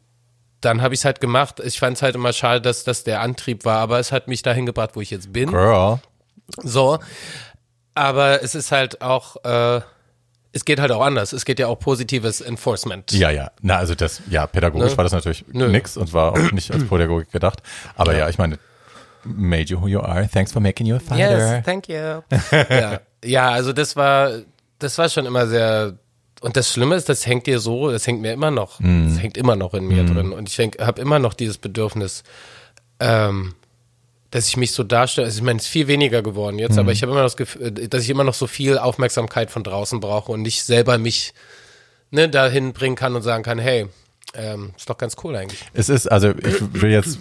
dann habe ich es halt gemacht. Ich fand es halt immer schade, dass das der Antrieb war, aber es hat mich dahin gebracht, wo ich jetzt bin. Girl. So. Aber es ist halt auch, äh, es geht halt auch anders. Es geht ja auch positives Enforcement. Ja, ja. Na, also das, ja, pädagogisch Ne? war das natürlich Nö. nix und war auch nicht als Pädagogik gedacht. Aber ja, ich meine, made you who you are. Thanks for making you a fighter. Yes, thank you. ja. Ja, also das war, das war schon immer sehr. Und das Schlimme ist, das hängt dir so, das hängt mir immer noch, das hängt immer noch in mir drin. Und ich habe immer noch dieses Bedürfnis, ähm, dass ich mich so darstelle. Also ich meine, es ist viel weniger geworden jetzt, aber ich habe immer noch das Gefühl, dass ich immer noch so viel Aufmerksamkeit von draußen brauche und nicht selber mich ne, dahin bringen kann und sagen kann, hey, ähm, ist doch ganz cool eigentlich. Es ist, also ich will jetzt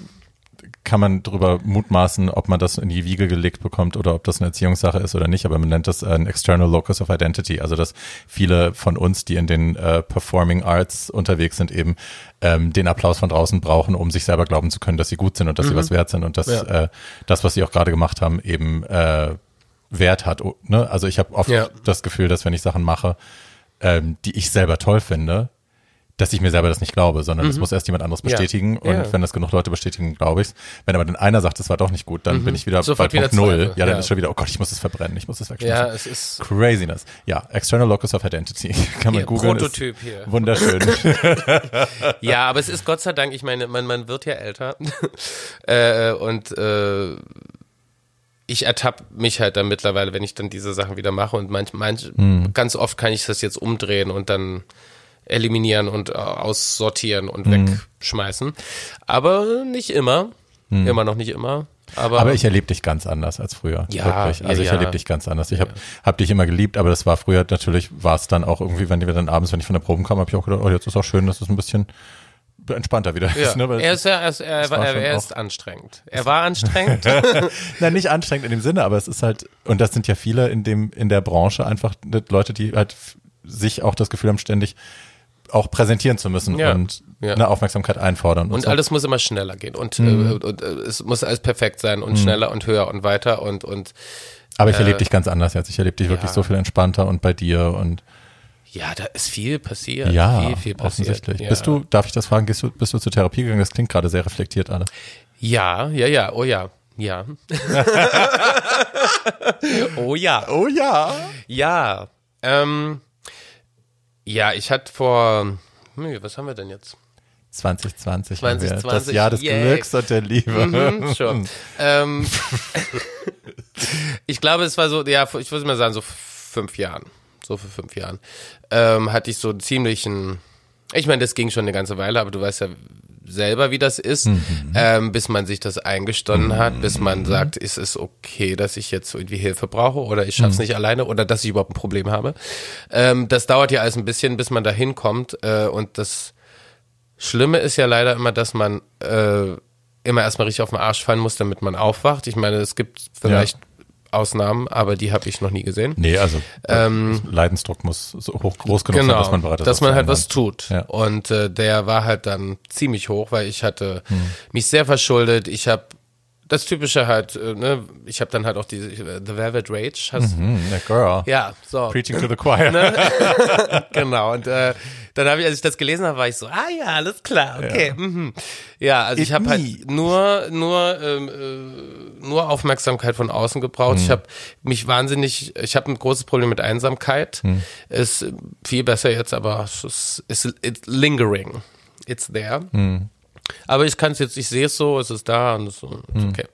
kann man drüber mutmaßen, ob man das in die Wiege gelegt bekommt oder ob das eine Erziehungssache ist oder nicht, aber man nennt das ein External Locus of Identity, also dass viele von uns, die in den äh, Performing Arts unterwegs sind, eben ähm, den Applaus von draußen brauchen, um sich selber glauben zu können, dass sie gut sind und dass mhm. sie was wert sind und dass ja. äh, das, was sie auch gerade gemacht haben, eben äh, Wert hat. Ne? Also ich habe oft ja. das Gefühl, dass wenn ich Sachen mache, ähm, die ich selber toll finde, dass ich mir selber das nicht glaube, sondern es mhm. muss erst jemand anderes bestätigen ja. und ja. wenn das genug Leute bestätigen, glaube ich's. Wenn aber dann einer sagt, es war doch nicht gut, dann mhm. bin ich wieder Sofort bei Punkt Null. Ja, dann ist schon wieder, oh Gott, ich muss es verbrennen, ich muss es wegschmeißen. Ja, es ist Craziness. Ja, External Locus of Identity. Kann man googeln. Prototyp hier. Wunderschön. ja, aber es ist Gott sei Dank, ich meine, man, man wird ja älter äh, und äh, ich ertappe mich halt dann mittlerweile, wenn ich dann diese Sachen wieder mache und manch, manch, mhm. ganz oft kann ich das jetzt umdrehen und dann eliminieren und äh, aussortieren und mhm. wegschmeißen. Aber nicht immer. Mhm. Immer noch nicht immer. Aber, aber ich erlebe dich ganz anders als früher. Ja, wirklich. Also ja, ich erlebe dich ganz anders. Ich habe hab dich immer geliebt, aber das war früher natürlich, war es dann auch irgendwie, wenn wir dann abends, wenn ich von der Proben kam, habe ich auch gedacht, oh, jetzt ist auch schön, dass es ein bisschen entspannter wieder ja. ist. Ne? er ist, ja, er, ist, er, er, er ist anstrengend. Er war anstrengend. Nein, nicht anstrengend in dem Sinne, aber es ist halt, und das sind ja viele in dem, in der Branche einfach Leute, die halt sich auch das Gefühl haben, ständig auch präsentieren zu müssen ja. und ja. eine Aufmerksamkeit einfordern. Und, und so. alles muss immer schneller gehen und, mhm. äh, und, äh, es muss alles perfekt sein und mhm. schneller und höher und weiter und und. Aber ich äh, erlebe dich ganz anders jetzt. Ich erlebe dich ja. wirklich so viel entspannter und bei dir und ja, da ist viel passiert. Ja, viel, viel passiert. offensichtlich. Bist du, darf ich das fragen, bist du, bist du zur Therapie gegangen? Das klingt gerade sehr reflektiert alles. Ja, ja, ja, oh ja. Ja. oh ja. Oh ja. Ja. Ähm, ja, ich hatte vor, hm, was haben wir denn jetzt? 2020, 2020 das Jahr des yeah. Glücks und der Liebe. Mhm, sure. ähm, ich glaube, es war so, ja, ich würde mal sagen, so fünf Jahren so vor fünf Jahren, ähm, hatte ich so einen ziemlichen, ich meine, das ging schon eine ganze Weile, aber du weißt ja selber, wie das ist, mhm. ähm, bis man sich das eingestanden mhm. hat, bis man sagt, ist es okay, dass ich jetzt irgendwie Hilfe brauche oder ich schaff's mhm. nicht alleine oder dass ich überhaupt ein Problem habe. Ähm, das dauert ja alles ein bisschen, bis man da hinkommt äh, und das Schlimme ist ja leider immer, dass man äh, immer erstmal richtig auf den Arsch fallen muss, damit man aufwacht. Ich meine, es gibt vielleicht ja Ausnahmen, aber die habe ich noch nie gesehen. Nee, also ähm, Leidensdruck muss so hoch groß genug genau, sein, dass man bereit ist. Dass man halt was tut. Ja. Und äh, der war halt dann ziemlich hoch, weil ich hatte hm. mich sehr verschuldet. Ich habe das Typische halt, äh, ne, ich habe dann halt auch diese äh, The Velvet Rage. Hast, mhm, girl. Ja, so. Preaching to the choir. Ne? genau, und äh, dann habe ich, als ich das gelesen habe, war ich so, ah ja, alles klar, okay. Ja, mhm. ja also It ich habe halt nur, nur, ähm, äh, nur Aufmerksamkeit von außen gebraucht. Mhm. Ich habe mich wahnsinnig, ich habe ein großes Problem mit Einsamkeit. Mhm. Ist viel besser jetzt, aber es ist, ist it's lingering. It's there. Mhm. Aber ich kann es jetzt, ich sehe es so, es ist da und so, hm. okay.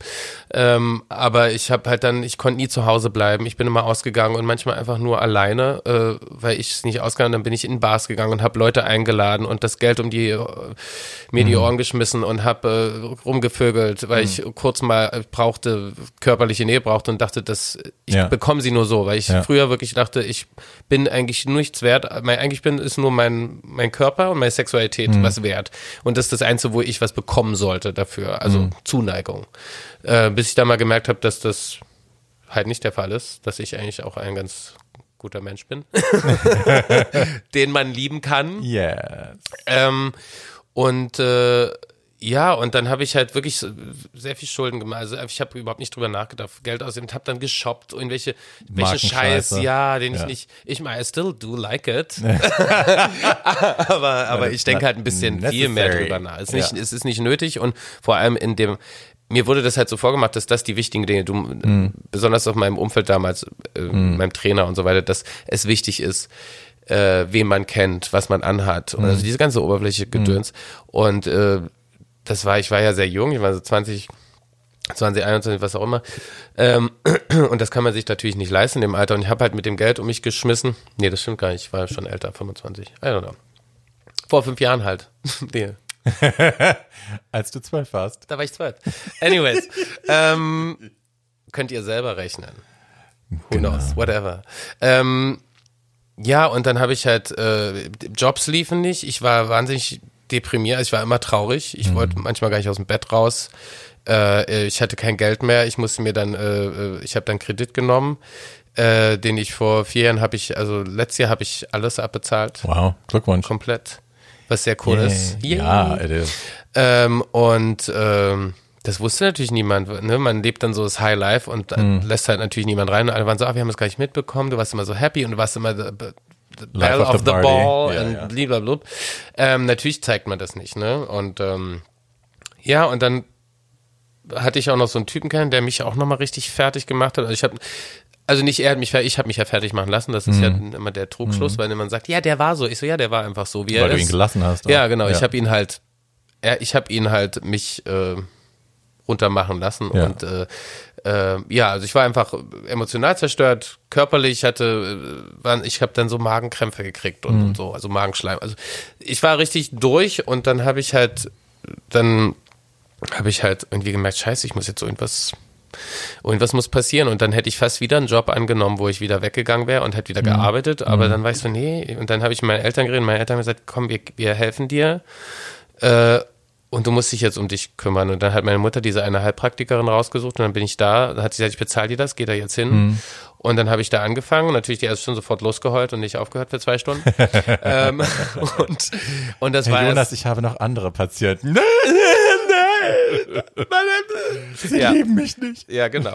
Ähm, aber ich habe halt dann, ich konnte nie zu Hause bleiben. Ich bin immer ausgegangen und manchmal einfach nur alleine, äh, weil ich es nicht ausgegangen. Dann bin ich in Bars gegangen und habe Leute eingeladen und das Geld um die äh, mir die hm. Ohren geschmissen und habe äh, rumgevögelt, weil hm. ich kurz mal brauchte körperliche Nähe brauchte und dachte, dass ich ja. bekomme sie nur so, weil ich ja. früher wirklich dachte, ich bin eigentlich nichts wert. Mein, eigentlich bin ist nur mein mein Körper und meine Sexualität hm. was wert und das ist das Einzige, wo ich was bekommen sollte dafür, also mhm. Zuneigung. Äh, bis ich da mal gemerkt habe, dass das halt nicht der Fall ist, dass ich eigentlich auch ein ganz guter Mensch bin, den man lieben kann. Yes. Ähm, und äh, ja, und dann habe ich halt wirklich sehr viel Schulden gemacht. Also ich habe überhaupt nicht drüber nachgedacht, Geld ausgeben, habe dann geshoppt, irgendwelche welche Scheiß, ja, den ja. ich nicht, ich meine, I still do like it. aber aber ich denke halt ein bisschen necessary. viel mehr drüber nach. Es ist, nicht, es ist nicht nötig und vor allem in dem, mir wurde das halt so vorgemacht, dass das die wichtigen Dinge, du, mm. besonders auf meinem Umfeld damals, äh, mm. meinem Trainer und so weiter, dass es wichtig ist, äh, wen man kennt, was man anhat. Und also diese ganze oberflächliche Gedöns. Und äh, das war, ich war ja sehr jung, ich war so 20, 20, 21, was auch immer. Ähm, und das kann man sich natürlich nicht leisten im Alter. Und ich habe halt mit dem Geld um mich geschmissen. Nee, das stimmt gar nicht. Ich war schon älter, 25. I don't know. Vor fünf Jahren halt. nee. Als du zwölf warst. Da war ich zwölf. Anyways. ähm, könnt ihr selber rechnen. Who genau. knows? Whatever. Ähm, ja, und dann habe ich halt, äh, Jobs liefen nicht. Ich war wahnsinnig deprimiert. Ich war immer traurig. Ich mhm. wollte manchmal gar nicht aus dem Bett raus. Äh, ich hatte kein Geld mehr. Ich musste mir dann, äh, äh ich habe dann Kredit genommen, äh, den ich vor vier Jahren habe ich, also letztes Jahr habe ich alles abbezahlt. Wow, Glückwunsch. Komplett. Was sehr cool yeah. ist. Yeah. Ja, it is. Ähm, und ähm, das wusste natürlich niemand. Ne? Man lebt dann so das High Life und mhm. lässt halt natürlich niemand rein. Und alle waren so, ah, wir haben es gar nicht mitbekommen. Du warst immer so happy und du warst immer the Bell of, of, the, the Ball ja, und ja. blablabla. Ähm, natürlich zeigt man das nicht. Ne? Und ähm, ja, und dann hatte ich auch noch so einen Typen kennen, der mich auch nochmal richtig fertig gemacht hat. Also ich habe also nicht er hat mich ich habe mich ja fertig machen lassen, das ist mhm. ja immer der Trugschluss, mhm. weil man sagt, ja, der war so. Ich so, ja, der war einfach so, wie weil er ist. Weil du ihn gelassen hast. Auch. Ja, genau, ja. ich habe ihn halt er, ich habe ihn halt mich äh, runtermachen lassen ja. und äh, äh, ja, also ich war einfach emotional zerstört, körperlich hatte, äh, waren, ich habe dann so Magenkrämpfe gekriegt und, mhm. und so, also Magenschleim. Also ich war richtig durch und dann habe ich halt, dann habe ich halt irgendwie gemerkt, scheiße, ich muss jetzt so irgendwas irgendwas muss passieren und dann hätte ich fast wieder einen Job angenommen, wo ich wieder weggegangen wäre und hätte wieder mhm. gearbeitet, aber mhm. dann war ich so, nee, und dann habe ich mit meinen Eltern geredet, meine Eltern haben gesagt, komm, wir, wir helfen dir äh, und du musst dich jetzt um dich kümmern. Und dann hat meine Mutter diese eine Heilpraktikerin rausgesucht und dann bin ich da. Da hat sie gesagt, ich bezahle dir das, geh da jetzt hin. Mhm. Und dann habe ich da angefangen und natürlich die erste Stunde sofort losgeheult und nicht aufgehört für zwei Stunden. ähm, und, und das Herr war Jonas, ich habe noch andere Patienten. Sie ja. lieben mich nicht. Ja, genau.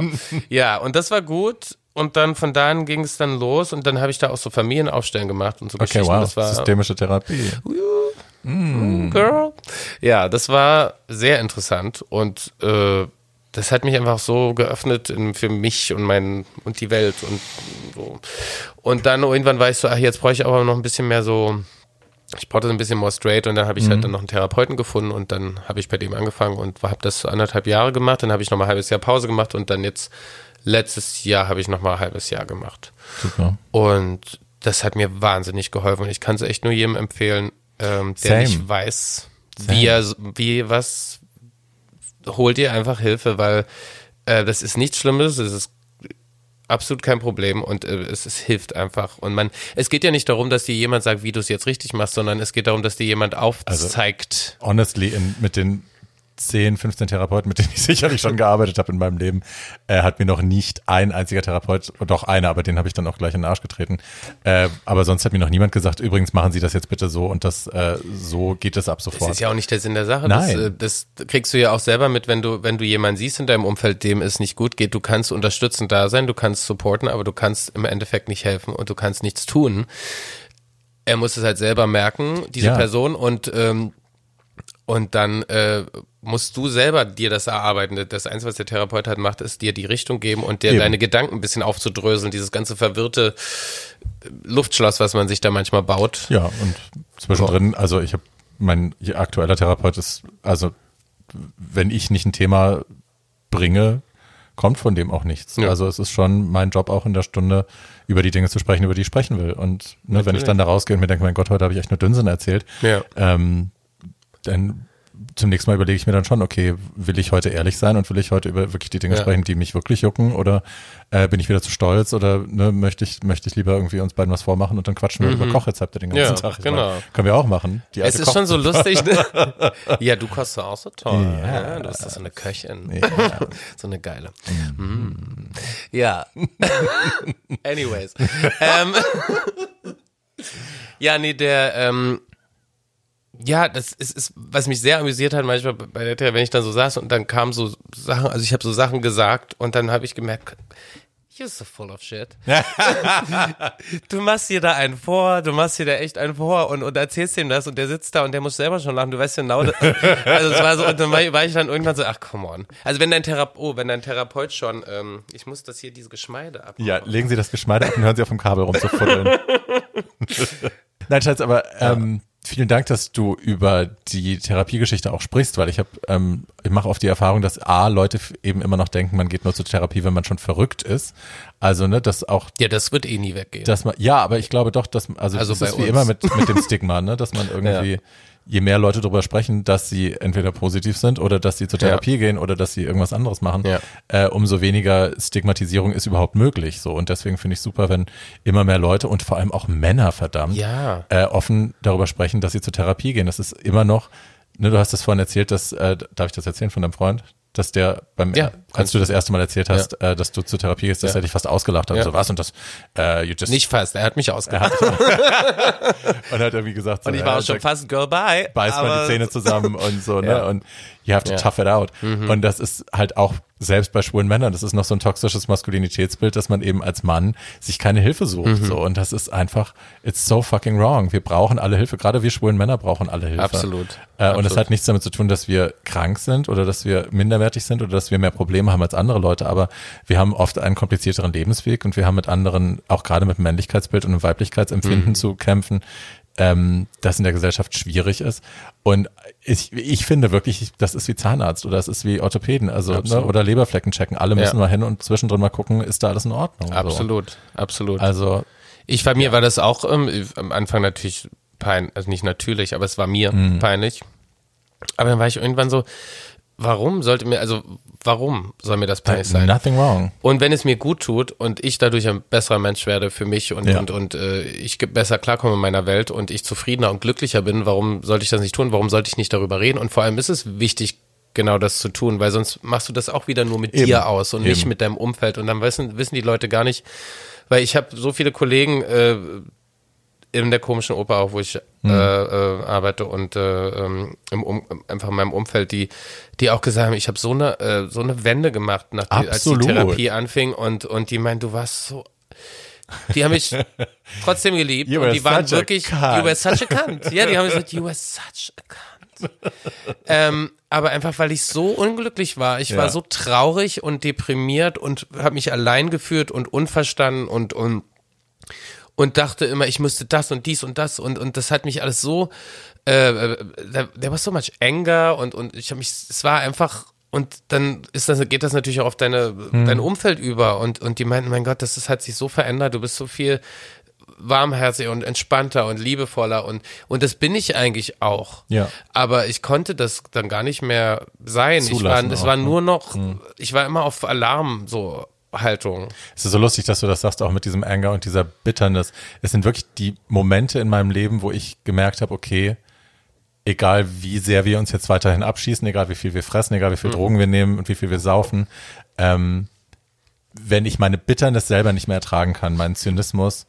Ja, und das war gut. Und dann von da an ging es dann los und dann habe ich da auch so Familienaufstellen gemacht und so okay, Geschichten. Wow. Das war systemische Therapie. Mm. Girl. Ja, das war sehr interessant und äh, das hat mich einfach so geöffnet in, für mich und mein und die Welt und so. Und dann irgendwann war ich so, ach, jetzt brauche ich aber noch ein bisschen mehr so ich brauchte ein bisschen more straight und dann habe ich halt mhm. halt dann noch einen Therapeuten gefunden und dann habe ich bei dem angefangen und habe das anderthalb Jahre gemacht, dann habe ich noch mal ein halbes Jahr Pause gemacht und dann jetzt letztes Jahr habe ich noch mal ein halbes Jahr gemacht. Super. Und das hat mir wahnsinnig geholfen und ich kann es echt nur jedem empfehlen, ähm, der Same. nicht weiß, Same. wie er, wie was, holt ihr einfach Hilfe, weil äh, das ist nichts Schlimmes, es ist absolut kein Problem und äh, es, es, hilft einfach. Und man, es geht ja nicht darum, dass dir jemand sagt, wie du es jetzt richtig machst, sondern es geht darum, dass dir jemand aufzeigt. Also, honestly, in, mit den 10, 15 Therapeuten, mit denen ich sicherlich schon gearbeitet habe in meinem Leben, äh, hat mir noch nicht ein einziger Therapeut, doch einer, aber den habe ich dann auch gleich in den Arsch getreten. Äh, aber sonst hat mir noch niemand gesagt, übrigens machen Sie das jetzt bitte so und das äh, so geht es ab sofort. Das ist ja auch nicht der Sinn der Sache. Nein. Das, das kriegst du ja auch selber mit, wenn du, wenn du jemanden siehst in deinem Umfeld, dem es nicht gut geht. Du kannst unterstützend da sein, du kannst supporten, aber du kannst im Endeffekt nicht helfen und du kannst nichts tun. Er muss es halt selber merken, diese ja. Person, und ähm, und dann äh, musst du selber dir das erarbeiten. Das Einzige, was der Therapeut halt macht, ist dir die Richtung geben und dir Eben. deine Gedanken ein bisschen aufzudröseln, dieses ganze verwirrte Luftschloss, was man sich da manchmal baut. Ja, und zwischendrin, also ich habe, mein aktueller Therapeut ist, also wenn ich nicht ein Thema bringe, kommt von dem auch nichts. Ja. Also es ist schon mein Job auch in der Stunde, über die Dinge zu sprechen, über die ich sprechen will. Und ne, wenn ich dann da rausgehe und mir denke, mein Gott, heute habe ich echt nur Dünnsinn erzählt, ja. ähm, dann zum nächsten Mal überlege ich mir dann schon, okay, will ich heute ehrlich sein und will ich heute über wirklich die Dinge ja. sprechen, die mich wirklich jucken oder äh, bin ich wieder zu stolz oder ne, möchte ich möchte ich lieber irgendwie uns beiden was vormachen und dann quatschen wir mhm. über Kochrezepte den ganzen ja, Tag. Ich genau. Meine, können wir auch machen. es ist schon so lustig. Ne? ja, du kochst auch so toll. Ja. ja du bist so eine Köchin. So eine geile. Mhm. Ja. Anyways. ähm, ja, nee, der ähm, ja, das ist, ist, was mich sehr amüsiert hat manchmal bei der Therapie, wenn ich dann so saß und dann kamen so Sachen, also ich habe so Sachen gesagt und dann habe ich gemerkt, you're so full of shit. du machst dir da einen vor, du machst dir da echt einen vor und, und erzählst ihm das und der sitzt da und der muss selber schon lachen, du weißt genau, also es war so, und dann war ich dann irgendwann so, ach come on. Also wenn dein Therapeut, oh, wenn dein Therapeut schon, ähm, ich muss das hier, diese Geschmeide ab. Ja, legen Sie das Geschmeide ab und hören Sie auf dem Kabel rumzufuddeln. Nein, Schatz, aber ähm, Vielen Dank, dass du über die Therapiegeschichte auch sprichst, weil ich habe, ähm, ich mache oft die Erfahrung, dass a Leute eben immer noch denken, man geht nur zur Therapie, wenn man schon verrückt ist. Also ne, dass auch ja, das wird eh nie weggehen. Dass man, ja, aber ich glaube doch, dass also, also das ist wie immer mit mit dem Stigma, ne, dass man irgendwie ja. Je mehr Leute darüber sprechen, dass sie entweder positiv sind oder dass sie zur Therapie gehen oder dass sie irgendwas anderes machen, Ja. äh, umso weniger Stigmatisierung ist überhaupt möglich. So und deswegen finde ich super, wenn immer mehr Leute und vor allem auch Männer verdammt Ja. äh, offen darüber sprechen, dass sie zur Therapie gehen. Das ist immer noch. Ne, du hast das vorhin erzählt, dass äh, darf ich das erzählen von deinem Freund? Dass der beim Ja, als du das erste Mal erzählt hast, äh, dass du zur Therapie gehst, dass Ja. er dich fast ausgelacht hat. Ja. So was und das äh, you just Nicht fast, er hat mich ausgelacht. und hat irgendwie gesagt, so, Und ich war ja, auch schon sag- fast Girl Bye. beißt mal die Zähne zusammen und so, ne? Ja. Und you have to Ja. tough it out. Mhm. Und das ist halt auch selbst bei schwulen Männern, das ist noch so ein toxisches Maskulinitätsbild, dass man eben als Mann sich keine Hilfe sucht. Mhm. So. Und das ist einfach, it's so fucking wrong. Wir brauchen alle Hilfe. Gerade wir schwulen Männer brauchen alle Hilfe. Absolut. Äh, und das Absolut. hat nichts damit zu tun, dass wir krank sind oder dass wir minderwertig sind oder dass wir mehr Probleme haben als andere Leute. Aber wir haben oft einen komplizierteren Lebensweg und wir haben mit anderen, auch gerade mit Männlichkeitsbild und Weiblichkeitsempfinden Mhm. zu kämpfen, ähm, das in der Gesellschaft schwierig ist. Und ich, ich finde wirklich, das ist wie Zahnarzt oder es ist wie Orthopäden, also ne, Absolut. oder Leberflecken checken. Alle müssen Ja. mal hin und zwischendrin mal gucken, ist da alles in Ordnung. So. Absolut, absolut. Also Ich bei mir war das auch ähm, am Anfang natürlich peinlich, also nicht natürlich, aber es war mir Mhm. peinlich. Aber dann war ich irgendwann so, warum sollte mir, also warum soll mir das peinlich sein? nothing wrong. Und wenn es mir gut tut und ich dadurch ein besserer Mensch werde für mich und, Ja. und, und äh, ich besser klarkomme in meiner Welt und ich zufriedener und glücklicher bin, warum sollte ich das nicht tun? Warum sollte ich nicht darüber reden? Und vor allem ist es wichtig, genau das zu tun, weil sonst machst du das auch wieder nur mit Eben. dir aus und nicht Eben. mit deinem Umfeld. Und dann wissen, wissen die Leute gar nicht, weil ich habe so viele Kollegen äh, in der komischen Oper auch, wo ich Mhm. äh, äh, arbeite und äh, ähm, im um, einfach in meinem Umfeld, die, die auch gesagt haben, ich habe so eine äh, so eine Wende gemacht, nach die, als die. Therapie anfing und und die meinen, du warst so die haben mich trotzdem geliebt You und die waren wirklich, you were such a cunt. Ja, die haben gesagt, you were such a cunt. ähm, aber einfach, weil ich so unglücklich war. Ich war Ja. so traurig und deprimiert und habe mich allein geführt und unverstanden und, und und dachte immer, ich müsste das und dies und das und und das hat mich alles so äh, there was so much anger und und ich habe mich es war einfach und dann ist das geht das natürlich auch auf deine Hm. dein Umfeld über und und die meinten, mein Gott, das ist, hat sich so verändert, du bist so viel warmherziger und entspannter und liebevoller und und das bin ich eigentlich auch. Ja. Aber ich konnte das dann gar nicht mehr sein. Ich war, Zulassen es war ne? nur noch, ich war immer auf Alarm so Haltung. Es ist so lustig, dass du das sagst, auch mit diesem Anger und dieser Bitternis. Es sind wirklich die Momente in meinem Leben, wo ich gemerkt habe, okay, egal wie sehr wir uns jetzt weiterhin abschießen, egal wie viel wir fressen, egal wie viel Drogen wir nehmen und wie viel wir saufen, ähm, wenn ich meine Bitternis selber nicht mehr ertragen kann, meinen Zynismus,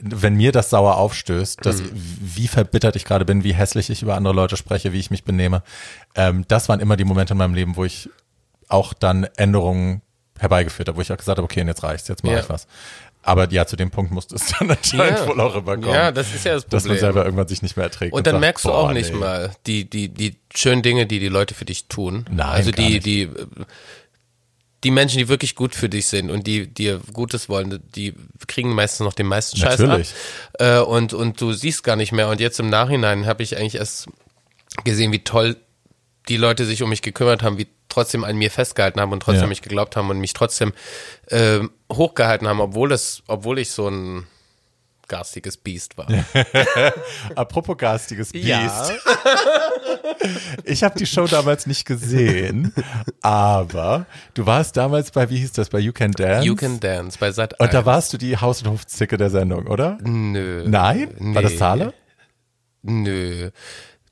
wenn mir das sauer aufstößt, dass, wie verbittert ich gerade bin, wie hässlich ich über andere Leute spreche, wie ich mich benehme, ähm, das waren immer die Momente in meinem Leben, wo ich auch dann Änderungen herbeigeführt habe, wo ich auch gesagt habe, okay, und jetzt reicht's, jetzt mache Ja. ich was. Aber ja, zu dem Punkt musste es dann anscheinend Ja. wohl auch rüberkommen. Ja, das ist ja das Dass man Problem. selber irgendwann sich nicht mehr erträgt. Und dann sagt, merkst du auch nicht nee. mal die, die, die schönen Dinge, die die Leute für dich tun. Nein, also die, nicht. die, die Menschen, die wirklich gut für dich sind und die dir Gutes wollen, die kriegen meistens noch den meisten Scheiß Natürlich. ab. Äh, und, und du siehst gar nicht mehr. Und jetzt im Nachhinein habe ich eigentlich erst gesehen, wie toll die Leute sich um mich gekümmert haben, wie trotzdem an mir festgehalten haben und trotzdem Ja. mich geglaubt haben und mich trotzdem äh, hochgehalten haben, obwohl es, obwohl ich so ein garstiges Biest war. Apropos garstiges Biest. Ja. Ich habe die Show damals nicht gesehen, aber du warst damals bei, wie hieß das, bei You Can Dance? You Can Dance bei Sat Und da warst du die Haus- und Hofzicke der Sendung, oder? Nö. Nein? War das Nee. Thale? Nö.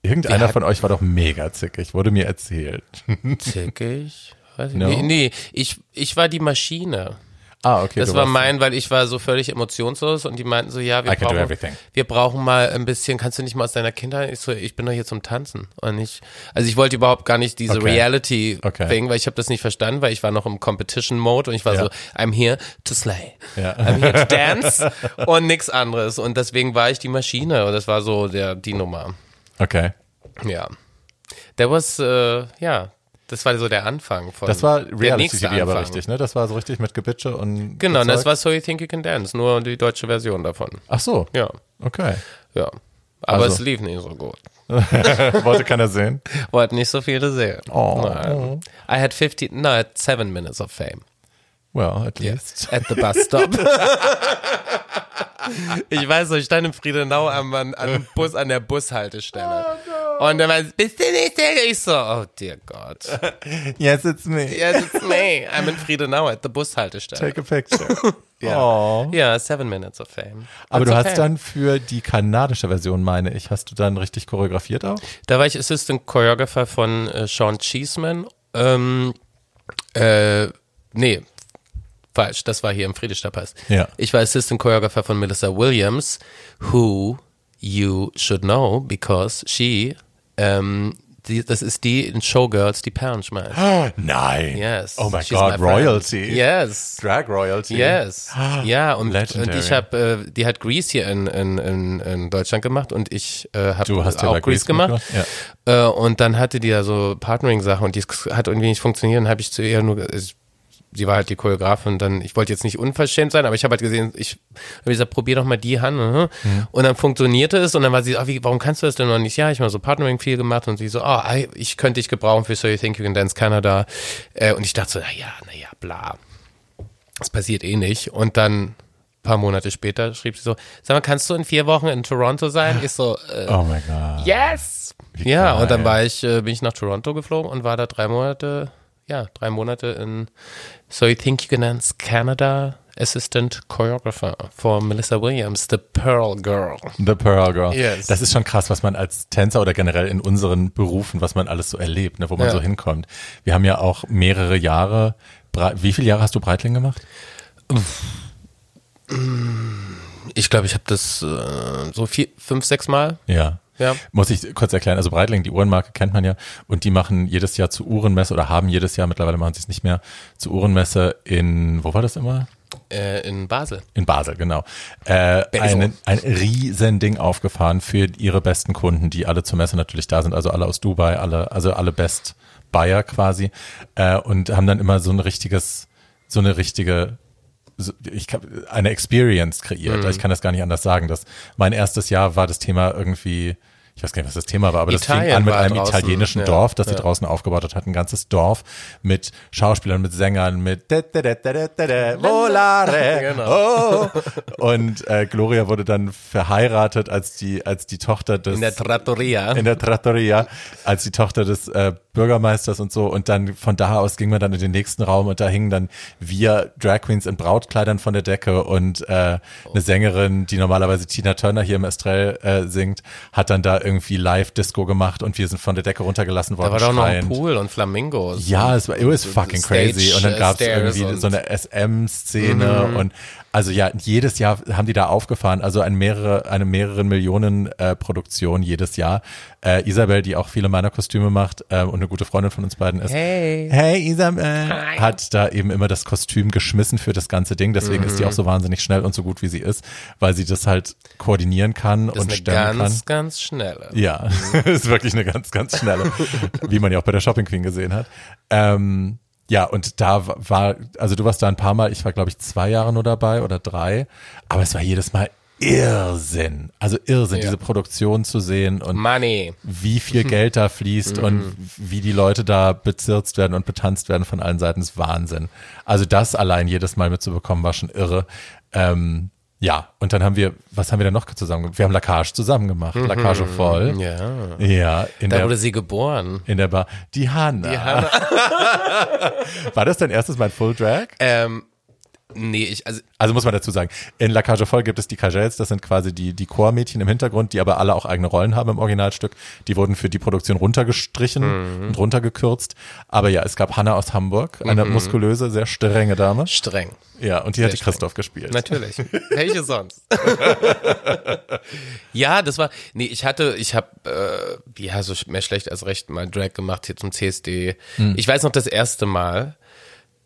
Irgendeiner von euch war doch mega zickig, wurde mir erzählt. Zickig? Weiß ich No? Nee, nee, ich, ich war die Maschine. Ah, okay. Das war mein, weil ich war so völlig emotionslos und die meinten so, ja, wir brauchen, wir brauchen mal ein bisschen, kannst du nicht mal aus deiner Kindheit? Ich so, ich bin doch hier zum Tanzen und ich, also ich wollte überhaupt gar nicht diese Okay. Reality-Thing, Okay. weil ich habe das nicht verstanden, weil ich war noch im Competition-Mode und ich war Ja. so, I'm here to slay. Ja. I'm here to dance und nix anderes und deswegen war ich die Maschine und das war so der, die Nummer. Okay. Ja. There was, äh, ja, das war so der Anfang von. Das war Reality TV aber Anfang. richtig, ne? Das war so richtig mit Gebitsche und Genau, und das war So You Think You Can Dance, nur die deutsche Version davon. Ach so. Ja, Okay. ja. Aber Also- es lief nicht so gut. Wollte keiner sehen. Wollte nicht so viele sehen. Oh. Nein. I had 15, no, I had seven minutes of fame. Well, at least. At the bus stop. ich weiß noch, ich stand in Friedenau am, an, an Bus, an der Bushaltestelle. Und dann war bist du nicht der? Ich so, oh dear God. Yes, it's me. Yes, it's me. I'm in Friedenau at the Bushaltestelle. Take a picture. Ja. Oh. Ja, seven minutes of fame. Aber It's du hast dann für die kanadische Version, meine ich, hast du dann richtig choreografiert auch? Da war ich Assistant Choreographer von äh, Sean Cheeseman. Ähm, äh, nee, falsch, das war hier im Friedrichstadtpass. Ja. Ich war Assistant Choreographer von Melissa Williams, who you should know because she, ähm, die, das ist die in Showgirls, die Perlen schmeißt. Nein. Yes. Oh my She's God, my friend. Royalty. Yes. Drag Royalty. Yes. Ja, und, und ich habe, äh, die hat Grease hier in, in, in, in Deutschland gemacht und ich äh, habe ja auch bei Grease gemacht. mitgemacht, Äh, und dann hatte die ja so Partnering-Sachen und die hat irgendwie nicht funktioniert und habe ich zu ihr nur, ich, sie war halt die Choreografin und dann, ich wollte jetzt nicht unverschämt sein, aber ich habe halt gesehen, ich habe gesagt, probier doch mal die Hand. mhm. Und dann funktionierte es und dann war sie, ah, wie, warum kannst du das denn noch nicht? Ja, ich habe mal so Partnering viel gemacht und sie so, ey, ich könnte dich gebrauchen für So You Think You Can Dance Canada. Äh, und ich dachte so, naja, naja, bla. Das passiert eh nicht. Und dann ein paar Monate später schrieb sie so, sag mal, kannst du in vier Wochen in Toronto sein? Ich so, äh, Oh my God. yes! Wie Ja, geil. und dann war ich, äh, bin ich nach Toronto geflogen und war da drei Monate, ja, drei Monate in So You Think You Can Dance Canada Assistant Choreographer for Melissa Williams, the Pearl Girl. The Pearl Girl. Yes. Das ist schon krass, was man als Tänzer oder generell in unseren Berufen, was man alles so erlebt, ne, wo man Ja. so hinkommt. Wir haben ja auch mehrere Jahre, wie viele Jahre hast du Breitling gemacht? Ich glaube, ich habe das äh, so vier, fünf, sechs Mal. Ja. Ja. Muss ich kurz erklären. Also Breitling, die Uhrenmarke kennt man ja. Und die machen jedes Jahr zur Uhrenmesse oder haben jedes Jahr, mittlerweile machen sie es nicht mehr, zur Uhrenmesse in, wo war das immer? Äh, in Basel. In Basel, genau. Äh, einen, ein riesen Ding aufgefahren für ihre besten Kunden, die alle zur Messe natürlich da sind, also alle aus Dubai, alle, also alle Best Buyer quasi, äh, und haben dann immer so ein richtiges, so eine richtige so- ich kann, eine Experience kreiert. Ich kann das gar nicht anders sagen. Das, mein erstes Jahr war das Thema irgendwie, ich weiß gar nicht, was das Thema war, aber das fing an mit einem draußen, italienischen ja, Dorf, das sie ja. draußen aufgebaut hat, hat ein ganzes Dorf mit Schauspielern, mit Sängern, mit Volare. Genau. Oh. Und äh, Gloria wurde dann verheiratet als die, als die Tochter des In der Trattoria. in der Trattoria als die Tochter des äh, Bürgermeisters und so. Und dann von da aus ging man dann in den nächsten Raum und da hingen dann wir Drag Queens in Brautkleidern von der Decke und äh, eine Sängerin, die normalerweise Tina Turner hier im Estrell äh, singt, hat dann da irgendwie Live-Disco gemacht und wir sind von der Decke runtergelassen worden. da war doch noch ein. Pool und Flamingos. Ja, es war, it was fucking Stage, crazy. Und dann gab es irgendwie so eine SM-Szene und also ja, jedes Jahr haben die da aufgefahren, also ein mehrere, eine mehreren Millionen äh, Produktion jedes Jahr. Äh, Isabel, die auch viele meiner Kostüme macht äh, und eine gute Freundin von uns beiden ist. Hey. Hey Isabel, hat da eben immer das Kostüm geschmissen für das ganze Ding. Deswegen ist die Mhm. auch so wahnsinnig schnell und so gut wie sie ist, weil sie das halt koordinieren kann Das und ist eine stemmen ganz, kann. ganz schnelle. Ja, ist wirklich eine ganz, ganz schnelle, wie man ja auch bei der Shopping Queen gesehen hat. Ähm, ja, und da war, also du warst da ein paar Mal, ich war glaube ich zwei Jahre nur dabei oder drei, aber es war jedes Mal Irrsinn. Also Irrsinn, Ja. diese Produktion zu sehen und Money. wie viel Geld da fließt und wie die Leute da bezirzt werden und betanzt werden von allen Seiten, ist Wahnsinn. Also das allein jedes Mal mitzubekommen, war schon irre. Ähm, ja, und dann haben wir, was haben wir denn noch zusammen gemacht? Wir haben Lacage zusammen gemacht, Lacage voll. Ja. Ja, in Da der, wurde sie geboren. in der Bar. Die Hanna. Die Hanna. War das dein erstes Mal Full Drag? ähm, nee, ich, also, Also muss man dazu sagen, in La Cage aux Folles gibt es die Cagelles, das sind quasi die, die Chormädchen im Hintergrund, die aber alle auch eigene Rollen haben im Originalstück. Die wurden für die Produktion runtergestrichen Mhm. und runtergekürzt. Aber ja, es gab Hanna aus Hamburg, eine Mhm. muskulöse, sehr strenge Dame. streng. Ja, und die hat die streng. Christoph gespielt. Natürlich. Welche sonst? ja, das war. Nee, ich hatte, ich habe, äh, ja, so mehr schlecht als recht mal Drag gemacht hier zum CSD. Ich weiß noch das erste Mal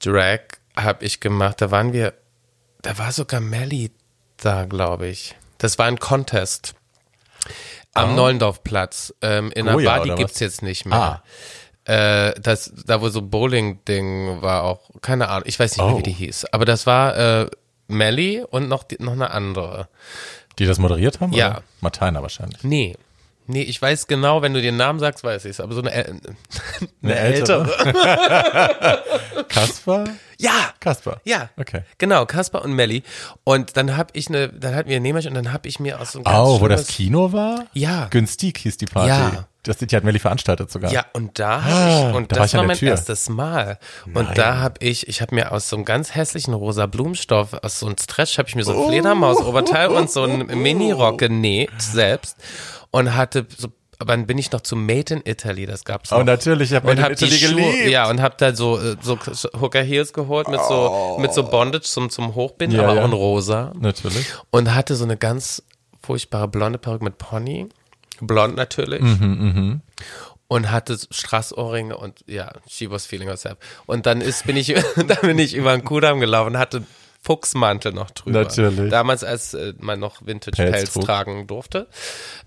Drag habe ich gemacht. Da waren wir, da war sogar Melly da, glaube ich. Das war ein Contest am Neulendorfplatz. Ähm, in einer Oh ja, Bar, die gibt's was? jetzt nicht mehr. Äh, das, da wo so Bowling-Ding war auch, keine Ahnung, ich weiß nicht mehr, Oh. wie die hieß. Aber das war äh, Melly und noch, die, noch eine andere. Die das moderiert haben? Ja. Oder? Martina wahrscheinlich. Nee. Nee, ich weiß genau, wenn du den Namen sagst, weiß ich es. Aber so eine, äl- eine, Eine ältere. Kasper? Ja, Kasper. ja. Okay. Genau, Kasper und Melli. Und dann hab ich eine, dann hatten wir Nähmaschine und dann hab ich mir aus so einem ganz Oh, wo das Kino war? Ja. Günstig hieß die Party. Ja. Das, die hat Melli veranstaltet sogar. Ja, und da Ah, ich, und da war das war der mein Tür. erstes Mal. Und da habe ich, ich habe mir aus so einem ganz hässlichen rosa Blumenstoff, aus so einem Stretch, habe ich mir so ein Fledermaus-Oberteil und so einen Mini-Rock genäht selbst und hatte so, aber dann bin ich noch zu Made in Italy, das gab's noch. Oh, natürlich, ich habe Made in Italy geliebt. ja, und hab da so, äh, so Hooker Heels geholt mit so, mit so Bondage zum, zum Hochbinden, Ja, aber ja. auch in rosa. Natürlich. Und hatte so eine ganz furchtbare blonde Perücke mit Pony. Blond natürlich. Und hatte Straßohrringe und ja, she was feeling herself. Und dann ist, bin ich, dann bin ich über den Kudamm gelaufen und hatte Fuchsmantel noch drüber. Natürlich. Damals, als äh, man noch Vintage-Pelz tragen durfte.